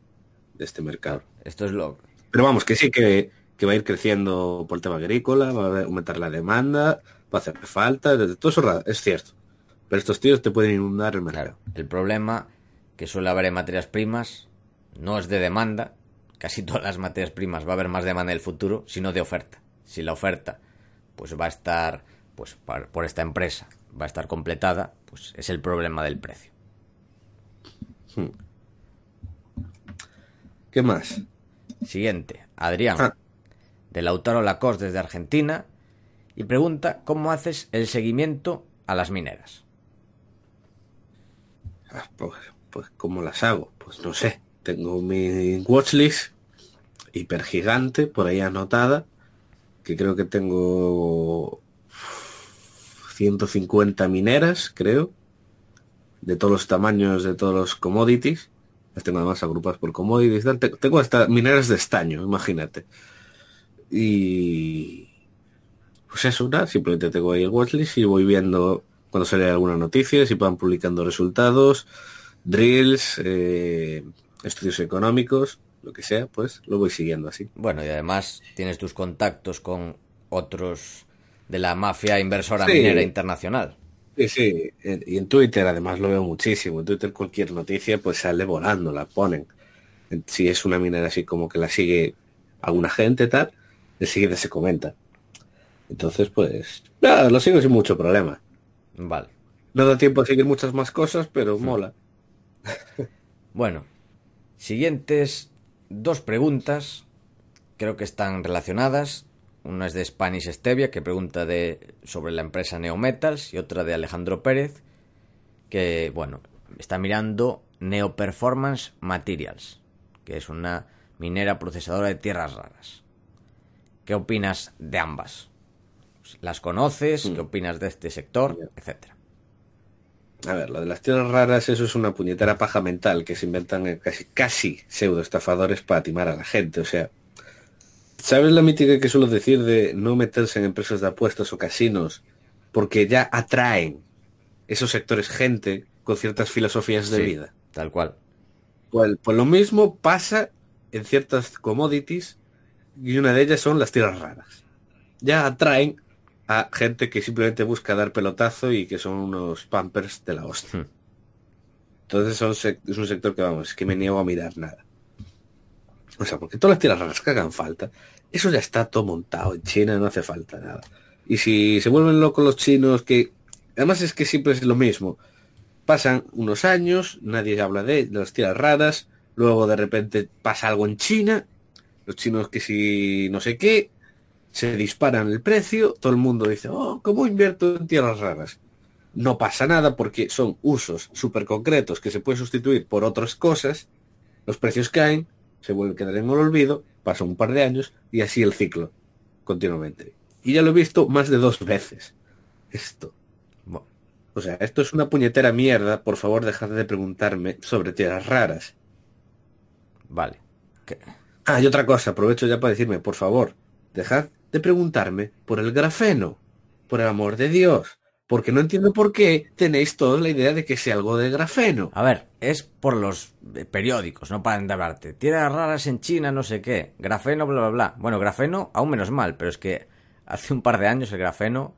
de este mercado. Esto es lo... Pero vamos, que sí que, que va a ir creciendo por el tema agrícola, va a aumentar la demanda, va a hacer falta, todo eso es cierto. Pero estos tíos te pueden inundar el mercado. Claro, el problema que suele haber en materias primas no es de demanda, casi todas las materias primas va a haber más demanda en el futuro, sino de oferta. Si la oferta pues va a estar pues par- por esta empresa va a estar completada, pues es el problema del precio. ¿Qué más? Siguiente, Adrián, Ah. de Lautaro Lacoste desde Argentina, y pregunta cómo haces el seguimiento a las mineras. Ah, Pues, pues ¿cómo las hago? Pues no sé. Tengo mi watchlist hiper gigante por ahí anotada, que creo que tengo 150 mineras, creo, de todos los tamaños, de todos los commodities. Las tengo además agrupadas por commodities. Tengo hasta mineras de estaño, imagínate. Y pues eso, nada, simplemente tengo ahí el watchlist y voy viendo cuando sale alguna noticia, si van publicando resultados, drills, eh, estudios económicos, lo que sea, pues lo voy siguiendo así. Bueno, y además tienes tus contactos con otros de la mafia inversora Sí. minera internacional. Sí, sí, y en Twitter además lo veo muchísimo. En Twitter cualquier noticia pues sale volando, la ponen. En- Si es una minera así como que la sigue alguna gente tal, enseguida se comenta. Entonces pues, nada, lo sigo sin mucho problema. Vale. No da tiempo a seguir muchas más cosas, pero mola. Bueno, siguientes dos preguntas, creo que están relacionadas. Una es de Spanish Stevia, que pregunta de, sobre la empresa Neometals, y otra de Alejandro Pérez, que, bueno, está mirando Neo Performance Materials, que es una minera procesadora de tierras raras. ¿Qué opinas de ambas? ¿Las conoces? ¿Qué opinas de este sector? Etcétera. A ver, lo de las tierras raras, eso es una puñetera paja mental que se inventan eh, casi, casi pseudo estafadores para timar a la gente. O sea, ¿sabes la mítica que suelo decir de no meterse en empresas de apuestas o casinos? Porque ya atraen esos sectores gente con ciertas filosofías de Sí, vida. Tal cual. Pues, pues lo mismo pasa en ciertas commodities y una de ellas son las tierras raras. Ya atraen a gente que simplemente busca dar pelotazo y que son unos pampers de la hostia. Hmm. Entonces son es un sector que vamos, es que me niego a mirar nada. O sea, porque todas las tierras raras que hagan falta, eso ya está todo montado en China, no hace falta nada. Y si se vuelven locos los chinos, que además es que siempre es lo mismo. Pasan unos años, nadie habla de, de las tierras raras, luego de repente pasa algo en China, los chinos que si no sé qué, se disparan el precio, todo el mundo dice, oh, ¿cómo invierto en tierras raras? No pasa nada porque son usos súper concretos que se pueden sustituir por otras cosas, los precios caen, se vuelven a quedar en el olvido, pasan un par de años y así el ciclo, continuamente. Y ya lo he visto más de dos veces. Esto. Bueno, O sea, esto es una puñetera mierda, por favor dejad de preguntarme sobre tierras raras. vale. ¿Qué? Ah, y otra cosa, aprovecho ya para decirme, por favor, dejad de preguntarme por el grafeno, por el amor de Dios, porque no entiendo por qué tenéis todos la idea de que sea algo de grafeno. A ver, es por los eh, periódicos, no paran de hablarte. Tierras raras en China, no sé qué. Grafeno, bla, bla, bla. Bueno, grafeno, aún menos mal, pero es que hace un par de años el grafeno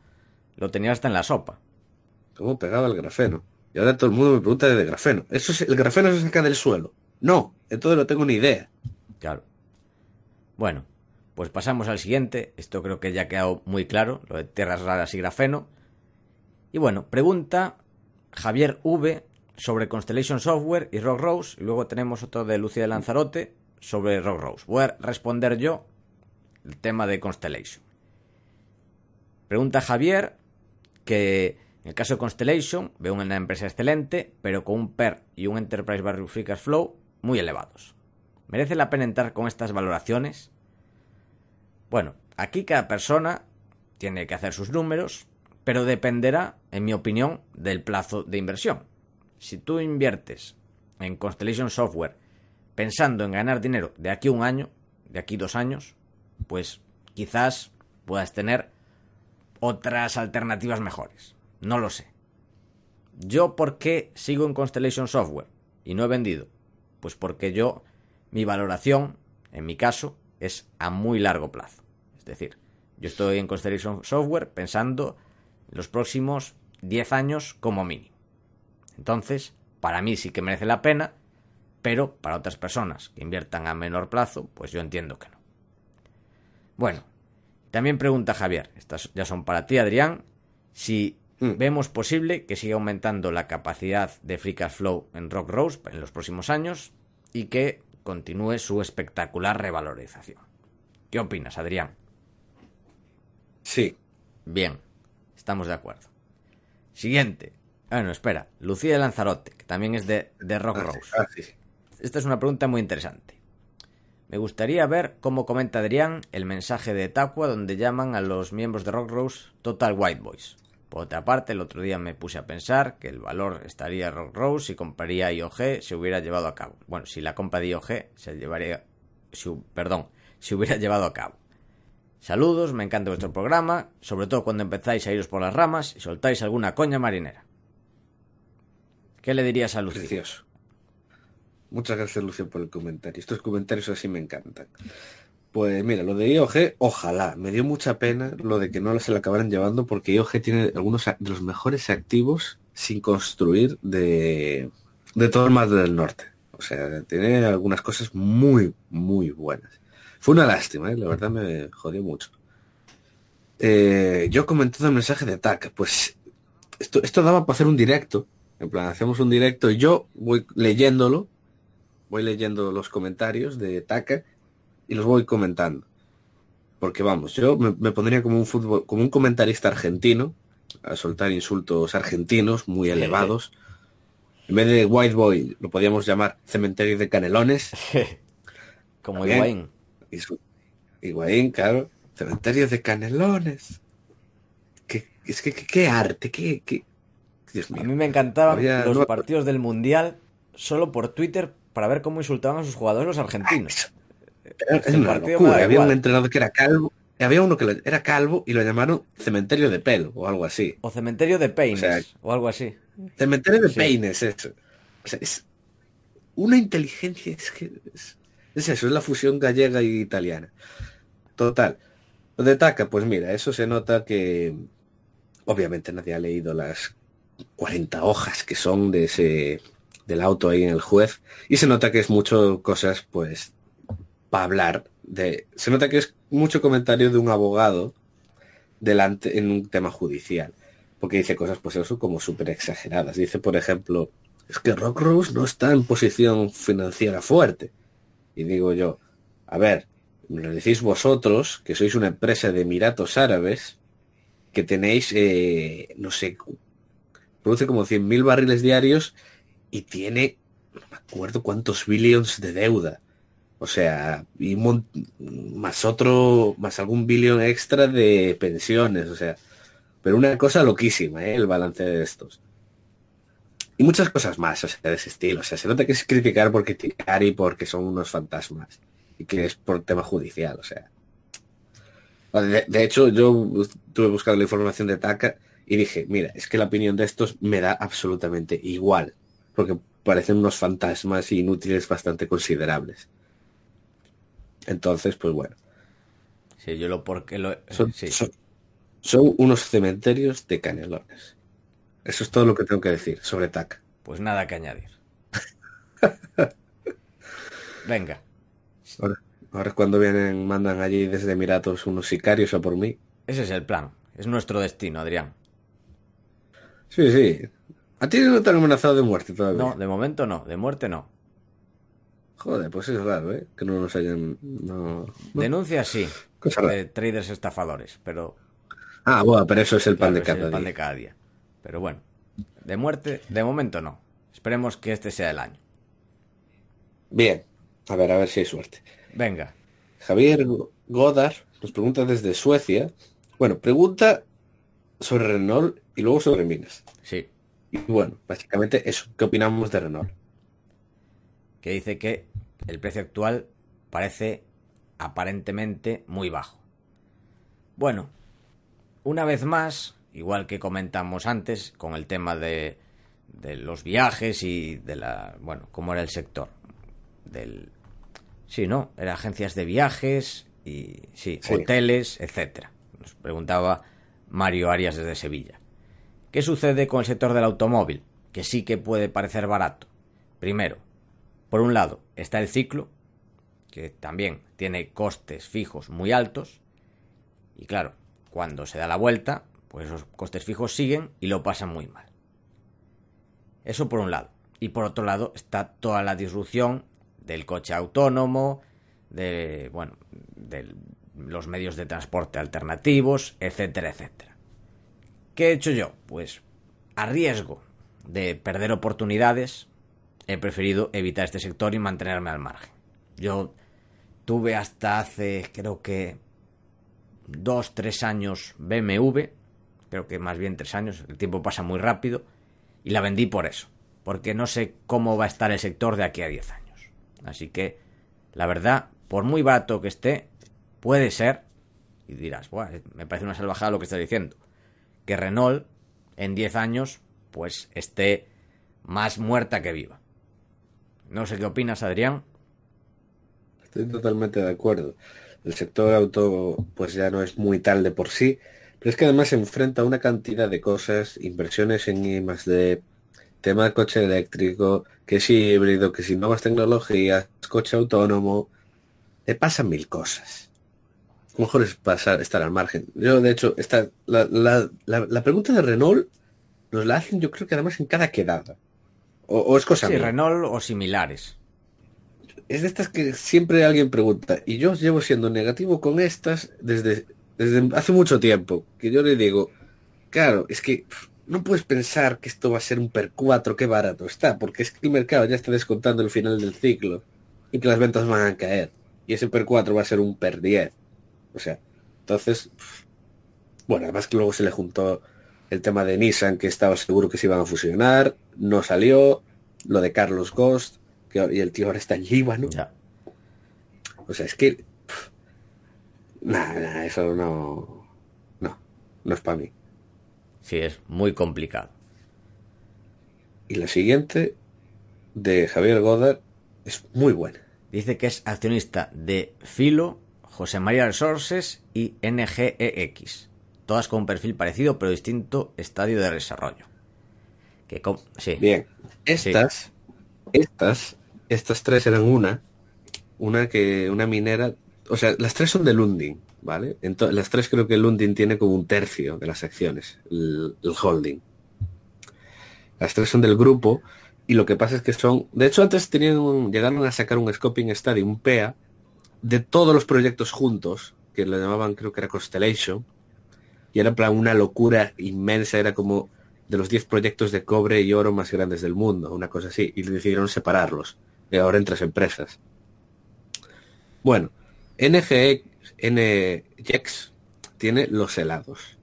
lo tenía hasta en la sopa. ¿Cómo pegaba el grafeno? Y ahora todo el mundo me pregunta de grafeno. ¿Eso es, ¿El grafeno se saca del suelo? No, entonces no tengo ni idea. Claro. Bueno, pues pasamos al siguiente. Esto creo que ya ha quedado muy claro, lo de tierras raras y grafeno. Y bueno, pregunta Javier V sobre Constellation Software y Rock Rose. Y luego tenemos otro de Lucía de Lanzarote sobre Rock Rose. Voy a responder yo el tema de Constellation. Pregunta Javier que en el caso de Constellation veo una empresa excelente, pero con un PER y un Enterprise Value Free Cash Flow muy elevados. ¿Merece la pena entrar con estas valoraciones? Bueno, aquí cada persona tiene que hacer sus números, pero dependerá, en mi opinión, del plazo de inversión. Si tú inviertes en Constellation Software pensando en ganar dinero de aquí un año, de aquí dos años, pues quizás puedas tener otras alternativas mejores. No lo sé. ¿Yo por qué sigo en Constellation Software y no he vendido? Pues porque yo, mi valoración, en mi caso, es a muy largo plazo. Es decir, yo estoy en Constellation Software pensando en los próximos 10 años como mínimo. Entonces, para mí sí que merece la pena, pero para otras personas que inviertan a menor plazo, pues yo entiendo que no. Bueno, también pregunta Javier, estas ya son para ti, Adrián, si mm. vemos posible que siga aumentando la capacidad de Free Cash Flow en Rock Rose en los próximos años y que continúe su espectacular revalorización. ¿Qué opinas, Adrián? Sí. Bien, estamos de acuerdo. Siguiente. Bueno, espera. Lucía de Lanzarote, que también es de, de Rock ah, Rose. Ah, Esta es una pregunta muy interesante. Me gustaría ver cómo comenta Adrián el mensaje de Taqua donde llaman a los miembros de Rock Rose Total White Boys. Por otra parte, el otro día me puse a pensar que el valor estaría Rock Rose si compraría IOG se hubiera llevado a cabo. Bueno, si la compra de IOG se llevaría... perdón, se hubiera llevado a cabo. Saludos, me encanta vuestro programa, sobre todo cuando empezáis a iros por las ramas y soltáis alguna coña marinera. ¿Qué le dirías a Lucio? Precioso. Muchas gracias, Lucio, por el comentario. Estos comentarios así me encantan. Pues mira, lo de IOG, ojalá. Me dio mucha pena lo de que no se lo acabaran llevando porque IOG tiene algunos de los mejores activos sin construir de, de todo el mar del norte. O sea, tiene algunas cosas muy, muy buenas. Fue una lástima, ¿eh? la verdad me jodió mucho. Eh, yo comenté el mensaje de TAC, pues esto, esto daba para hacer un directo. En plan, hacemos un directo y yo voy leyéndolo, voy leyendo los comentarios de TAC y los voy comentando. Porque vamos, yo me, pondría como un fútbol, como un comentarista argentino, a soltar insultos argentinos muy elevados. En vez de White Boy, lo podíamos llamar cementerio de canelones. como Higuaín. Higuaín, claro. Cementerio de canelones. ¿Qué, es que qué arte, qué, A mí me encantaban los partidos del Mundial solo por Twitter para ver cómo insultaban a sus jugadores los argentinos. Había un entrenador que era calvo. Había uno que era calvo y lo llamaron cementerio de pelo o algo así. O cementerio de peines o, algo así. Cementerio de peines, eso. es una inteligencia, es que es eso, es la fusión gallega y italiana. Total. Lo de Taca, pues mira, eso se nota que obviamente nadie ha leído las 40 hojas que son de ese del auto ahí en el juez y se nota que es mucho cosas pues para hablar de se nota que es mucho comentario de un abogado delante en un tema judicial porque dice cosas pues eso como súper exageradas dice por ejemplo es que Rock Rose no está en posición financiera fuerte y digo yo, a ver, me lo decís vosotros, que sois una empresa de Emiratos Árabes, que tenéis, eh, no sé, produce como 100.000 barriles diarios y tiene, no me acuerdo cuántos billions de deuda. O sea, y más otro, más algún billón extra de pensiones, o sea, pero una cosa loquísima, ¿eh? el balance de estos. Y muchas cosas más, o sea, de ese estilo. O sea, se nota que es criticar por criticar y porque son unos fantasmas. Y que es por tema judicial, o sea. De, hecho, yo tuve buscando la información de TACA y dije, mira, es que la opinión de estos me da absolutamente igual. Porque parecen unos fantasmas inútiles bastante considerables. Entonces, pues bueno. Sí, yo lo porque lo... son, son unos cementerios de canelones. Eso es todo lo que tengo que decir sobre TAC. Pues nada que añadir. Venga. Ahora, cuando vienen, mandan allí desde Emiratos unos sicarios a por mí. Ese es el plan. Es nuestro destino, Adrián. Sí, sí. ¿A ti no te han amenazado de muerte todavía? No, de momento no. De muerte no. Joder, pues es raro, ¿eh? Que no nos hayan... Denuncia sí. De traders estafadores, pero Ah, bueno, pero eso es el pan de cada el pan día. de cada día. Pero bueno, de muerte, de momento no. Esperemos que este sea el año. Bien, a ver, a ver si hay suerte. Venga, Javier Godard nos pregunta desde Suecia. Bueno, pregunta sobre Renault y luego sobre minas. sí, Y bueno, básicamente eso. ¿Qué opinamos de Renault? Que dice que el precio actual parece aparentemente muy bajo. Bueno, una vez más, igual que comentamos antes con el tema de, de los viajes y de la, bueno, cómo era el sector del sí, no, eran agencias de viajes y sí, Sí. hoteles, etcétera. Nos preguntaba Mario Arias desde Sevilla. ¿Qué sucede con el sector del automóvil? Que sí que puede parecer barato. Primero, por un lado está el ciclo, que también tiene costes fijos muy altos. Y claro, cuando se da la vuelta, pues esos costes fijos siguen y lo pasan muy mal. Eso por un lado. Y por otro lado está toda la disrupción del coche autónomo, de bueno, de los medios de transporte alternativos, etcétera, etcétera. ¿Qué he hecho yo? Pues a riesgo de perder oportunidades, he preferido evitar este sector y mantenerme al margen. Yo tuve hasta hace, creo que, dos, tres años BMW, creo que más bien tres años, el tiempo pasa muy rápido, y la vendí por eso, porque no sé cómo va a estar el sector de aquí a 10 años. Así que, la verdad, por muy barato que esté, puede ser, y dirás, "Buah, me parece una salvajada lo que estás diciendo, que Renault en 10 años pues esté más muerta que viva. No sé qué opinas, Adrián. Estoy totalmente de acuerdo. El sector auto pues ya no es muy tal de por sí, pero es que además se enfrenta a una cantidad de cosas, inversiones en I de tema de coche eléctrico, que si híbrido, que si nuevas tecnologías, coche autónomo, le pasan mil cosas. Mejor es pasar, estar al margen. Yo, de hecho, esta, la, la, la, la pregunta de Renault nos la hacen yo creo que además en cada quedada. O, o es cosa Sí, mía. Renault o similares. Es de estas que siempre alguien pregunta, y yo llevo siendo negativo con estas desde, desde hace mucho tiempo, que yo le digo, claro, es que no puedes pensar que esto va a ser un per 4, qué barato está, porque es que el mercado ya está descontando el final del ciclo y que las ventas van a caer, y ese per 4 va a ser un per 10. O sea, entonces, bueno, además que luego se le juntó el tema de Nissan, que estaba seguro que se iban a fusionar, no salió, lo de Carlos Ghost, que, y el tío ahora está en Líbano. Ya. O sea, es que... Nada, eso no... No, no es para mí. Sí, es muy complicado. Y la siguiente, de Javier Godard, es muy buena. Dice que es accionista de Filo, José María Resources y NGEX. Todas con un perfil parecido pero distinto estadio de desarrollo. Que sí. Bien, estas, estas, estas tres eran una, una que, una minera, o sea, las tres son de Lundin, ¿vale? Entonces, las tres creo que Lundin tiene como un tercio de las acciones, el, el holding. Las tres son del grupo y lo que pasa es que son, de hecho antes tenían, un- llegaron a sacar un scoping study, un PEA, de todos los proyectos juntos, que lo llamaban creo que era Constellation, y era plan una locura inmensa, era como de los 10 proyectos de cobre y oro más grandes del mundo, una cosa así, y decidieron separarlos, y ahora en tres empresas. Bueno, NGE, NGEX tiene los helados,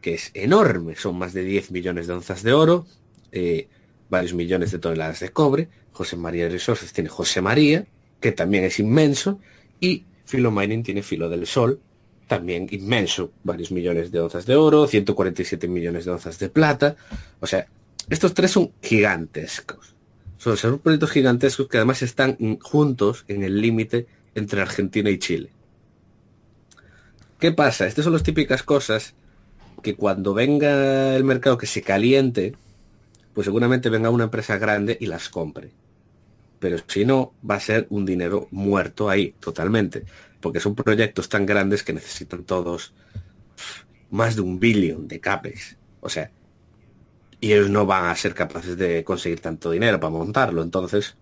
que es enorme, son más de 10 millones de onzas de oro, eh, varios millones de toneladas de cobre, José María Resources tiene José María, que también es inmenso, y Filo Mining tiene Filo del Sol, también inmenso, varios millones de onzas de oro, 147 millones de onzas de plata. O sea, estos tres son gigantescos. Son, son proyectos gigantescos que además están juntos en el límite entre Argentina y Chile. ¿Qué pasa? Estas son las típicas cosas que cuando venga el mercado que se caliente, pues seguramente venga una empresa grande y las compre. Pero si no, va a ser un dinero muerto ahí, totalmente porque son proyectos tan grandes que necesitan todos más de un billón de CAPEX. O sea, y ellos no van a ser capaces de conseguir tanto dinero para montarlo. Entonces,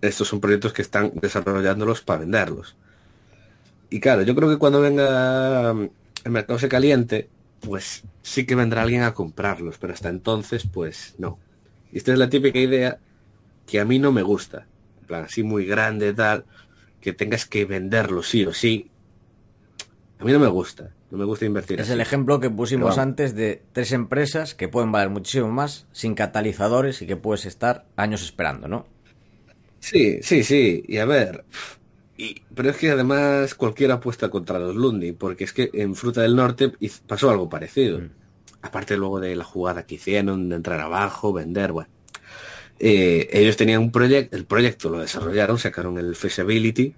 estos son proyectos que están desarrollándolos para venderlos. Y claro, yo creo que cuando venga el mercado se caliente, pues sí que vendrá alguien a comprarlos, pero hasta entonces, pues no. Y esta es la típica idea que a mí no me gusta. En plan, así muy grande, tal, que tengas que venderlo sí o sí. A mí no me gusta. No me gusta invertir. Es así. el ejemplo que pusimos antes de tres empresas que pueden valer muchísimo más sin catalizadores y que puedes estar años esperando, ¿no? Sí, sí, sí. Y a ver. Y, pero es que además cualquiera apuesta contra los Lundi, porque es que en Fruta del Norte pasó algo parecido. Mm. Aparte luego de la jugada que hicieron, de entrar abajo, vender, bueno. Eh, ellos tenían un proyecto, el proyecto lo desarrollaron, sacaron el feasibility,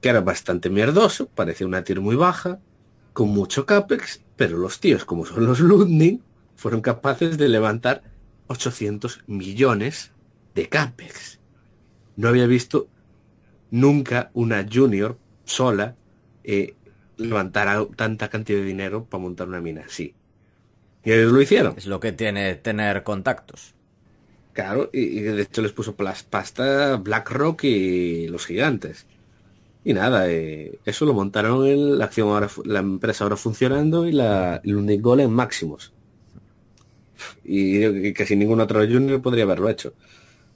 que era bastante mierdoso, parecía una tier muy baja, con mucho capex, pero los tíos, como son los Lundin, fueron capaces de levantar 800 millones de capex. No había visto nunca una junior sola eh, levantar tanta cantidad de dinero para montar una mina así. Y ellos lo hicieron. Es lo que tiene tener contactos. Claro, y, de hecho les puso pasta BlackRock y los gigantes. Y nada, eh, eso lo montaron en la acción ahora, la empresa ahora funcionando y la el en máximos. Y, casi ningún otro junior podría haberlo hecho.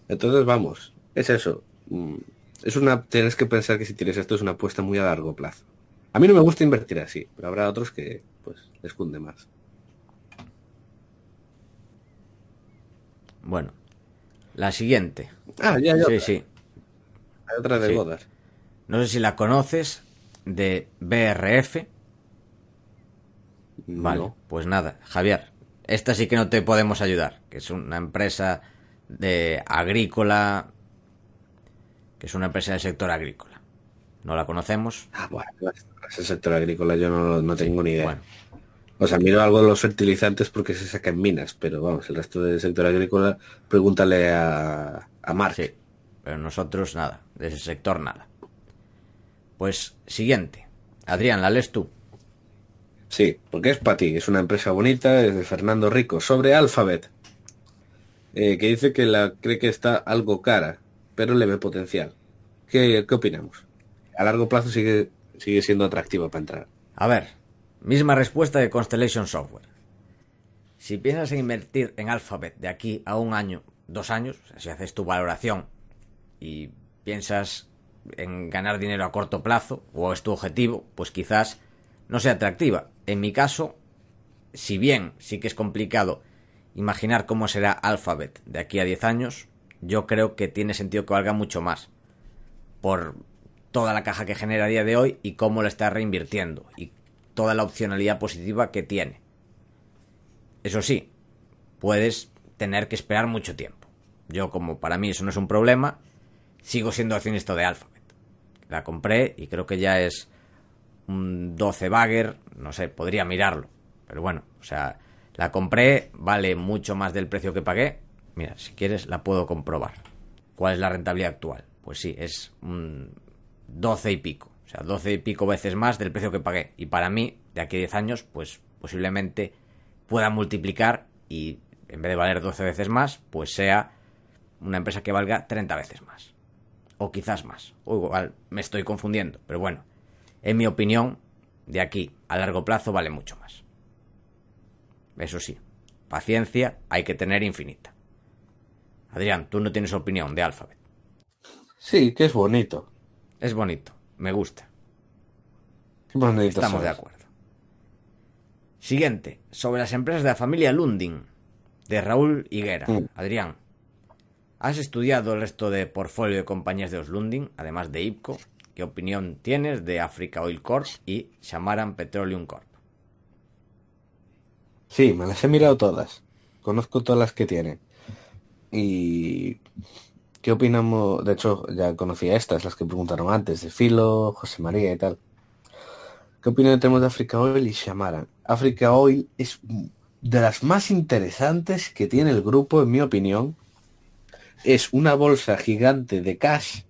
Entonces vamos, es eso. Mm, Es una, tienes que pensar que si tienes esto es una apuesta muy a largo plazo. A mí no me gusta invertir así, pero habrá otros que pues les cunde más. Bueno, la siguiente. Ah, ya, ya. Sí, sí. Hay otra de Sí. Godard. No sé si la conoces de BRF. Vale, pues nada, Javier, esta sí que no te podemos ayudar, que es una empresa de agrícola, que es una empresa del sector agrícola. No la conocemos. Ah, bueno, ese sector agrícola yo no, no tengo ni idea. Bueno, O sea, miro algo de los fertilizantes porque se saca en minas, pero vamos, el resto del sector agrícola, pregúntale a, a Mark. sí, pero nosotros nada, de ese sector nada. Pues siguiente. Adrián, ¿la lees tú? Sí, porque es para ti, es una empresa bonita, es de Fernando Rico, sobre Alphabet, eh, que dice que la cree que está algo cara, pero le ve potencial. ¿Qué, qué opinamos? A largo plazo sigue, sigue siendo atractiva para entrar. A ver, misma respuesta de Constellation Software. Si piensas en invertir en Alphabet de aquí a un año, dos años, si haces tu valoración y piensas en ganar dinero a corto plazo, o es tu objetivo, pues quizás no sea atractiva. En mi caso, si bien sí que es complicado imaginar cómo será Alphabet de aquí a 10 años, yo creo que tiene sentido que valga mucho más. Por toda la caja que genera a día de hoy y cómo lo está reinvirtiendo y toda la opcionalidad positiva que tiene. Eso sí, puedes tener que esperar mucho tiempo. Yo, como para mí eso no es un problema, sigo siendo accionista de Alphabet. La compré y creo que ya es un 12 bagger, no sé, podría mirarlo. Pero bueno, o sea, la compré, vale mucho más del precio que pagué. Mira, si quieres la puedo comprobar. ¿Cuál es la rentabilidad actual? Pues sí, es un 12 y pico. O sea, 12 y pico veces más del precio que pagué. Y para mí, de aquí a 10 años, pues posiblemente pueda multiplicar y en vez de valer 12 veces más, pues sea una empresa que valga 30 veces más. O quizás más. O igual me estoy confundiendo. Pero bueno, en mi opinión, de aquí a largo plazo vale mucho más. Eso sí, paciencia hay que tener infinita. Adrián, tú no tienes opinión de Alphabet. Sí, que es bonito. Es bonito, me gusta. Bonito Estamos de acuerdo. Siguiente, sobre las empresas de la familia Lundin, de Raúl Higuera. Mm. Adrián, ¿has estudiado el resto de portfolio de compañías de los Lundin, además de IPCO? ¿Qué opinión tienes de Africa Oil Corp y Shamaran Petroleum Corp? Sí, me las he mirado todas. Conozco todas las que tienen. Y ¿qué opinamos? De hecho, ya conocía estas, las que preguntaron antes, de Filo, José María y tal. ¿Qué opinión tenemos de Africa Oil y Shamaran? Africa Oil es de las más interesantes que tiene el grupo, en mi opinión. Es una bolsa gigante de cash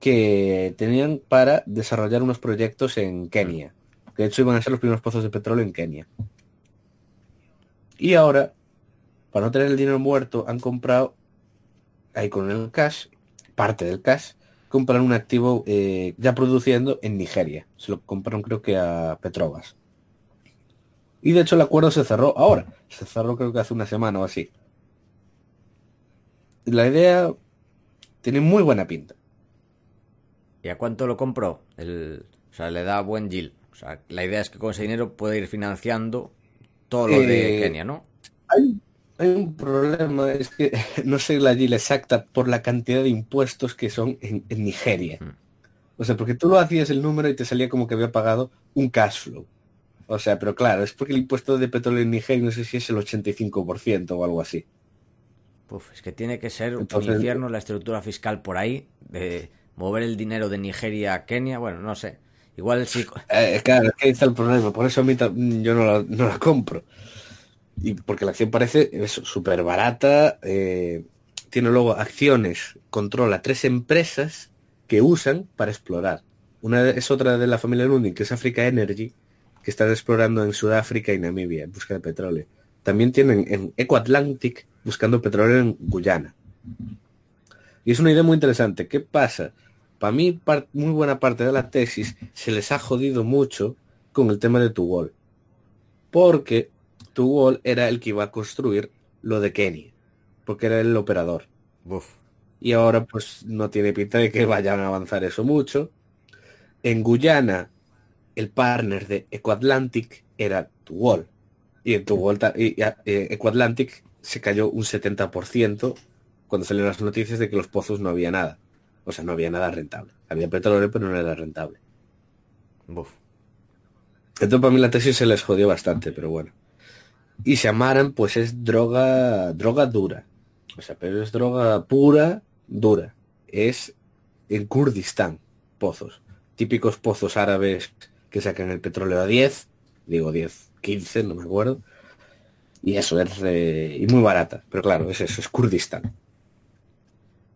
que tenían para desarrollar unos proyectos en Kenia. De hecho iban a ser los primeros pozos de petróleo en Kenia. Y ahora, para no tener el dinero muerto, han comprado, ahí con el cash, parte del cash, compran un activo eh, ya produciendo en Nigeria. Se lo compraron creo que a Petrobras. Y de hecho el acuerdo se cerró ahora. Se cerró creo que hace una semana o así. La idea tiene muy buena pinta. ¿Y a cuánto lo compró? El, o sea, le da buen yield. O sea, la idea es que con ese dinero puede ir financiando todo lo de Eh, Kenia, ¿no? Hay, hay un problema, es que no sé la yield exacta por la cantidad de impuestos que son en, en Nigeria. Mm. O sea, porque tú lo hacías el número y te salía como que había pagado un cash flow. O sea, pero claro, es porque el impuesto de petróleo en Nigeria no sé si es el 85% o algo así. Uf, es que tiene que ser Entonces- un infierno la estructura fiscal por ahí, de mover el dinero de Nigeria a Kenia, bueno, no sé. Igual sí. Eh, claro, es que ahí está el problema. Por eso a mí yo no la, no la compro. Y porque la acción parece súper barata. eh, tiene luego acciones, controla tres empresas que usan para explorar. Una es otra de la familia Lundin, que es Africa Energy, que están explorando en Sudáfrica y Namibia en busca de petróleo. También tienen en Eco Atlantic buscando petróleo en Guyana. Y es una idea muy interesante. ¿Qué pasa? Para mí, muy buena parte de la tesis se les ha jodido mucho con el tema de Tugol. Porque Tugol era el que iba a construir lo de Kenia. Porque era el operador. Uf, Y ahora pues no tiene pinta de que vayan a avanzar eso mucho. En Guyana, el partner de Ecoatlantic era Tugol. Y en Tugol y, eh, Ecoatlantic se cayó un 70% cuando salieron las noticias de que los pozos no había nada. O sea, no había nada rentable. Había petróleo, pero no era rentable. uf. Entonces para mí la tesis se les jodió bastante, pero bueno. Y se amaran, pues es droga, droga dura. O sea, pero es droga pura, dura. Es en Kurdistán, pozos. Típicos pozos árabes que sacan el petróleo a 10, digo 10, 15, no me acuerdo. Y eso es eh, y muy barata. Pero claro, es eso, es Kurdistán.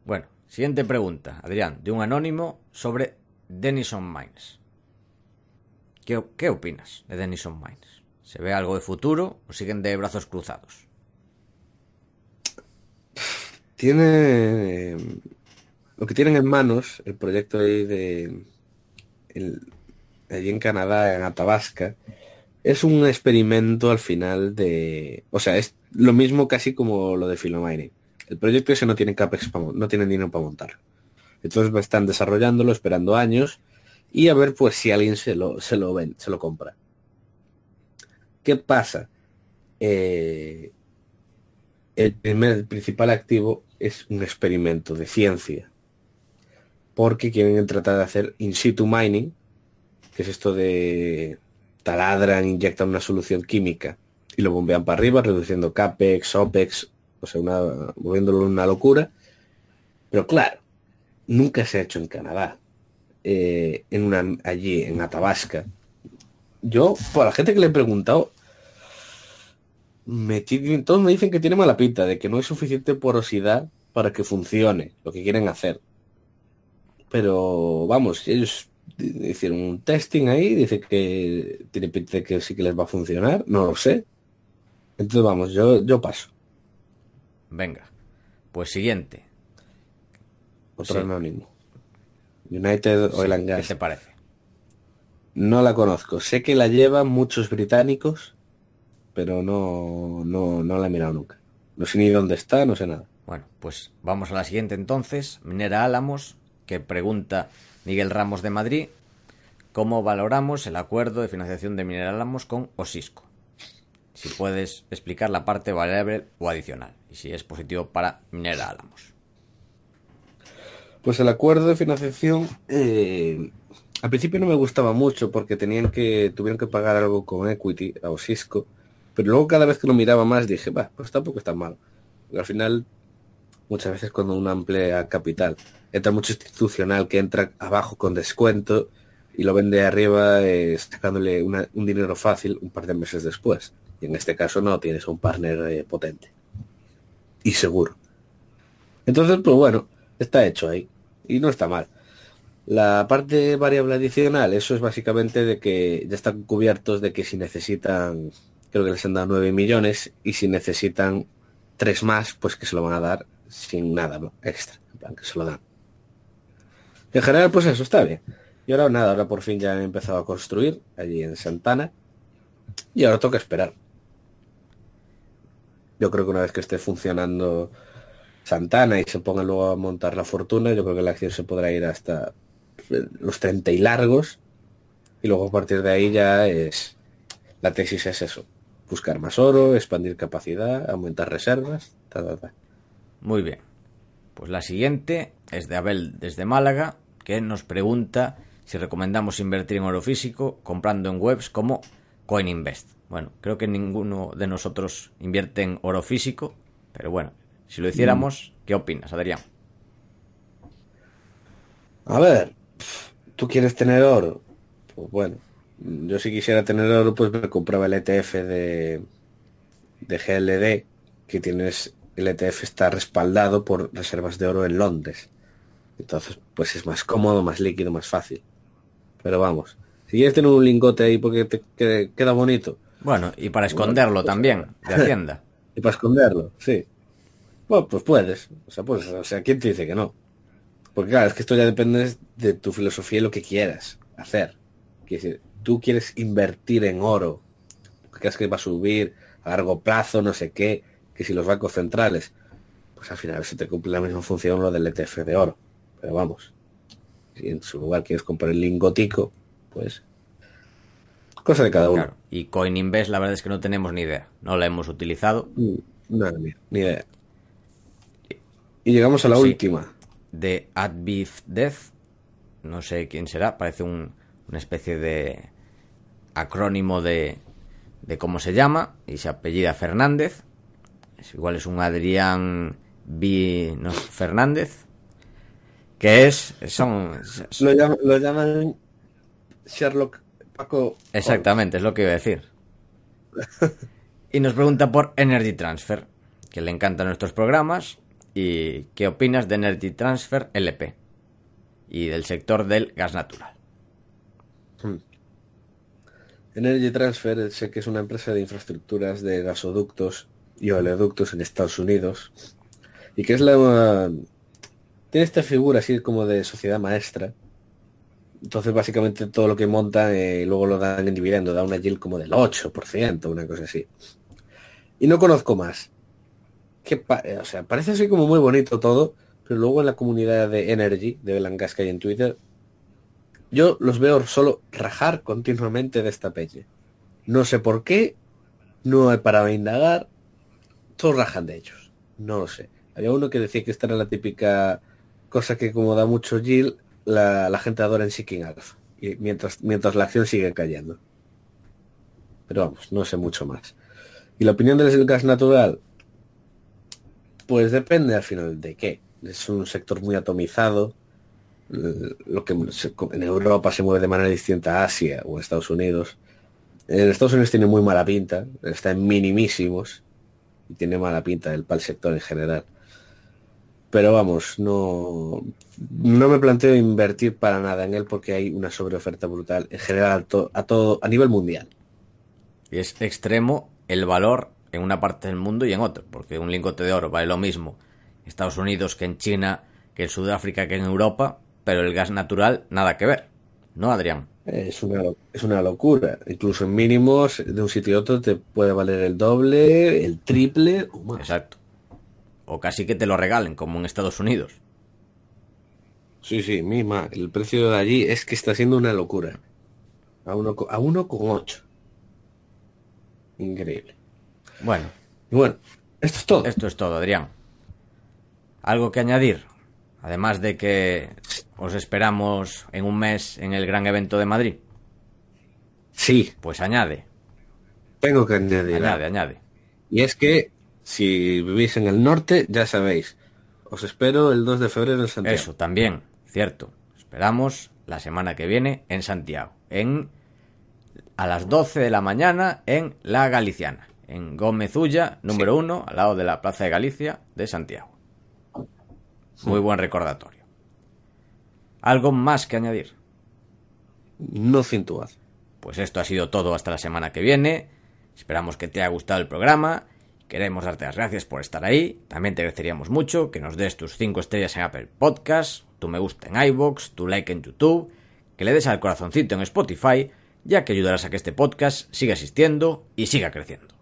Bueno, siguiente pregunta, Adrián, de un anónimo sobre Denison Mines. ¿Qué, qué opinas de Denison Mines? ¿Se ve algo de futuro o siguen de brazos cruzados? Tiene lo que tienen en manos, el proyecto ahí de el- allí en Canadá, en Athabasca, es un experimento al final de, o sea, es lo mismo casi como lo de Filomining. El proyecto ese no tiene capex pa mon- no tienen dinero para montarlo. Entonces están desarrollándolo, esperando años y a ver pues si alguien se lo se lo ven, se lo compra. ¿Qué pasa? Eh, el primer, principal activo es un experimento de ciencia. Porque quieren tratar de hacer in situ mining, que es esto de taladran, inyectan una solución química y lo bombean para arriba, reduciendo capex, opex, o sea, una, moviéndolo una locura. Pero claro, nunca se ha hecho en Canadá, eh, en una, allí en Athabasca. Yo, por la gente que le he preguntado, me todos me dicen que tiene mala pinta, de que no hay suficiente porosidad para que funcione lo que quieren hacer. Pero vamos, ellos hicieron un testing ahí, dice que tiene pinta de que sí que les va a funcionar, no lo sé. Entonces vamos, yo, yo paso. Venga, pues siguiente. Otro Sí. anónimo. United Oil and ¿Qué te parece? No la conozco. Sé que la llevan muchos británicos, pero no, no, no la he mirado nunca. No sé ni dónde está, no sé nada. Bueno, pues vamos a la siguiente entonces. Minera Álamos, que pregunta Miguel Ramos de Madrid, ¿cómo valoramos el acuerdo de financiación de Minera Álamos con Osisco? Si puedes explicar la parte variable o adicional, y si es positivo para Minera Álamos. Pues el acuerdo de financiación eh, al principio no me gustaba mucho porque tenían que tuvieron que pagar algo con equity a Osisco, pero luego cada vez que lo miraba más dije, va, pues tampoco es tan malo. Al final muchas veces cuando uno emplea capital entra mucho institucional que entra abajo con descuento y lo vende arriba eh, sacándole una- un dinero fácil un par de meses después. Y en este caso no tienes un partner eh, potente y seguro. Entonces, pues bueno, está hecho ahí y no está mal. La parte variable adicional, eso es básicamente de que ya están cubiertos de que si necesitan, creo que les han dado 9 millones y si necesitan tres más, pues que se lo van a dar sin nada extra, en plan que se lo dan. En general, pues eso está bien. Y ahora nada, ahora por fin ya han empezado a construir allí en Santana. Y ahora toca esperar. Yo creo que una vez que esté funcionando Santana y se ponga luego a montar la fortuna, yo creo que la acción se podrá ir hasta los 30 y largos. Y luego a partir de ahí ya es... La tesis es eso. Buscar más oro, expandir capacidad, aumentar reservas. Tal, tal, Muy bien. Pues la siguiente es de Abel desde Málaga, que nos pregunta si recomendamos invertir en oro físico comprando en webs como CoinInvest. Bueno, creo que ninguno de nosotros invierte en oro físico, pero bueno, si lo hiciéramos, ¿qué opinas, Adrián? A ver, ¿tú quieres tener oro? Pues bueno, yo si quisiera tener oro, pues me compraba el ETF de, de GLD, que tienes, el ETF está respaldado por reservas de oro en Londres. Entonces, pues es más cómodo, más líquido, más fácil. Pero vamos, si quieres tener un lingote ahí porque te queda bonito. Bueno, y para esconderlo pues, también, de Hacienda. y para esconderlo, sí. Bueno, pues puedes. O sea, pues, o sea, ¿quién te dice que no? Porque claro, es que esto ya depende de tu filosofía y lo que quieras hacer. Decir, tú quieres invertir en oro, porque crees que va a subir a largo plazo, no sé qué, que si los bancos centrales, pues al final se te cumple la misma función lo del ETF de oro. Pero vamos, si en su lugar quieres comprar el lingotico, pues cosa de cada uno. Claro. Y CoinInvest la verdad es que no tenemos ni idea, no la hemos utilizado. Mm, no, ni, ni idea. Y llegamos a la sí, última. De Adbeef Death. No sé quién será. Parece un, una especie de acrónimo de, de cómo se llama. Y se apellida Fernández. Es, igual es un Adrián B. No, Fernández. Que es. Son. Lo, llaman, lo llaman Sherlock Paco. Exactamente, es lo que iba a decir. y nos pregunta por Energy Transfer. Que le encantan nuestros programas ¿Y qué opinas de Energy Transfer LP? Y del sector del gas natural. Hmm. Energy Transfer sé que es una empresa de infraestructuras de gasoductos y oleoductos en Estados Unidos. Y que es la... Tiene esta figura así como de sociedad maestra. Entonces básicamente todo lo que montan eh, luego lo dan en dividendo, da una yield como del 8%, una cosa así. Y no conozco más que o sea, parece así como muy bonito todo, pero luego en la comunidad de Energy, de Belangas que hay en Twitter, yo los veo solo rajar continuamente de esta peche. No sé por qué, no he parado a indagar, todos rajan de ellos. No lo sé. Había uno que decía que esta era la típica cosa que como da mucho Jill, la, la gente adora en Seeking Alpha. Y mientras, mientras la acción sigue cayendo. Pero vamos, no sé mucho más. Y la opinión del gas natural, pues depende al final de qué. Es un sector muy atomizado. Lo que en Europa se mueve de manera distinta a Asia o Estados Unidos. En Estados Unidos tiene muy mala pinta, está en minimísimos y tiene mala pinta el, para el sector en general. Pero vamos, no, no me planteo invertir para nada en él porque hay una sobreoferta brutal en general a, a todo a nivel mundial. Y es extremo el valor en una parte del mundo y en otro, porque un lingote de oro vale lo mismo en Estados Unidos que en China, que en Sudáfrica, que en Europa, pero el gas natural nada que ver, ¿no, Adrián? Es una, es una locura. Incluso en mínimos de un sitio a otro te puede valer el doble, el triple o más. Exacto. O casi que te lo regalen, como en Estados Unidos. Sí, sí, misma. El precio de allí es que está siendo una locura. A uno, a uno con ocho. Increíble. Bueno. Y bueno, esto es todo. Esto es todo, Adrián. ¿Algo que añadir? Además de que os esperamos en un mes en el gran evento de Madrid. Sí. Pues añade. Tengo que añadir. Añade, añade. Y es que si vivís en el norte, ya sabéis. Os espero el 2 de febrero en Santiago. Eso, también, cierto. Esperamos la semana que viene en Santiago. En a las 12 de la mañana en La Galiciana en Gómez Ulla, número sí. uno, al lado de la Plaza de Galicia de Santiago. Muy buen recordatorio. ¿Algo más que añadir? No cintuad. Pues esto ha sido todo hasta la semana que viene. Esperamos que te haya gustado el programa. Queremos darte las gracias por estar ahí. También te agradeceríamos mucho que nos des tus 5 estrellas en Apple Podcast, tu me gusta en iBox, tu like en YouTube, que le des al corazoncito en Spotify ya que ayudarás a que este podcast siga existiendo y siga creciendo.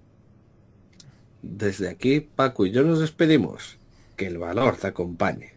Desde aquí, Paco y yo nos despedimos. Que el valor te acompañe.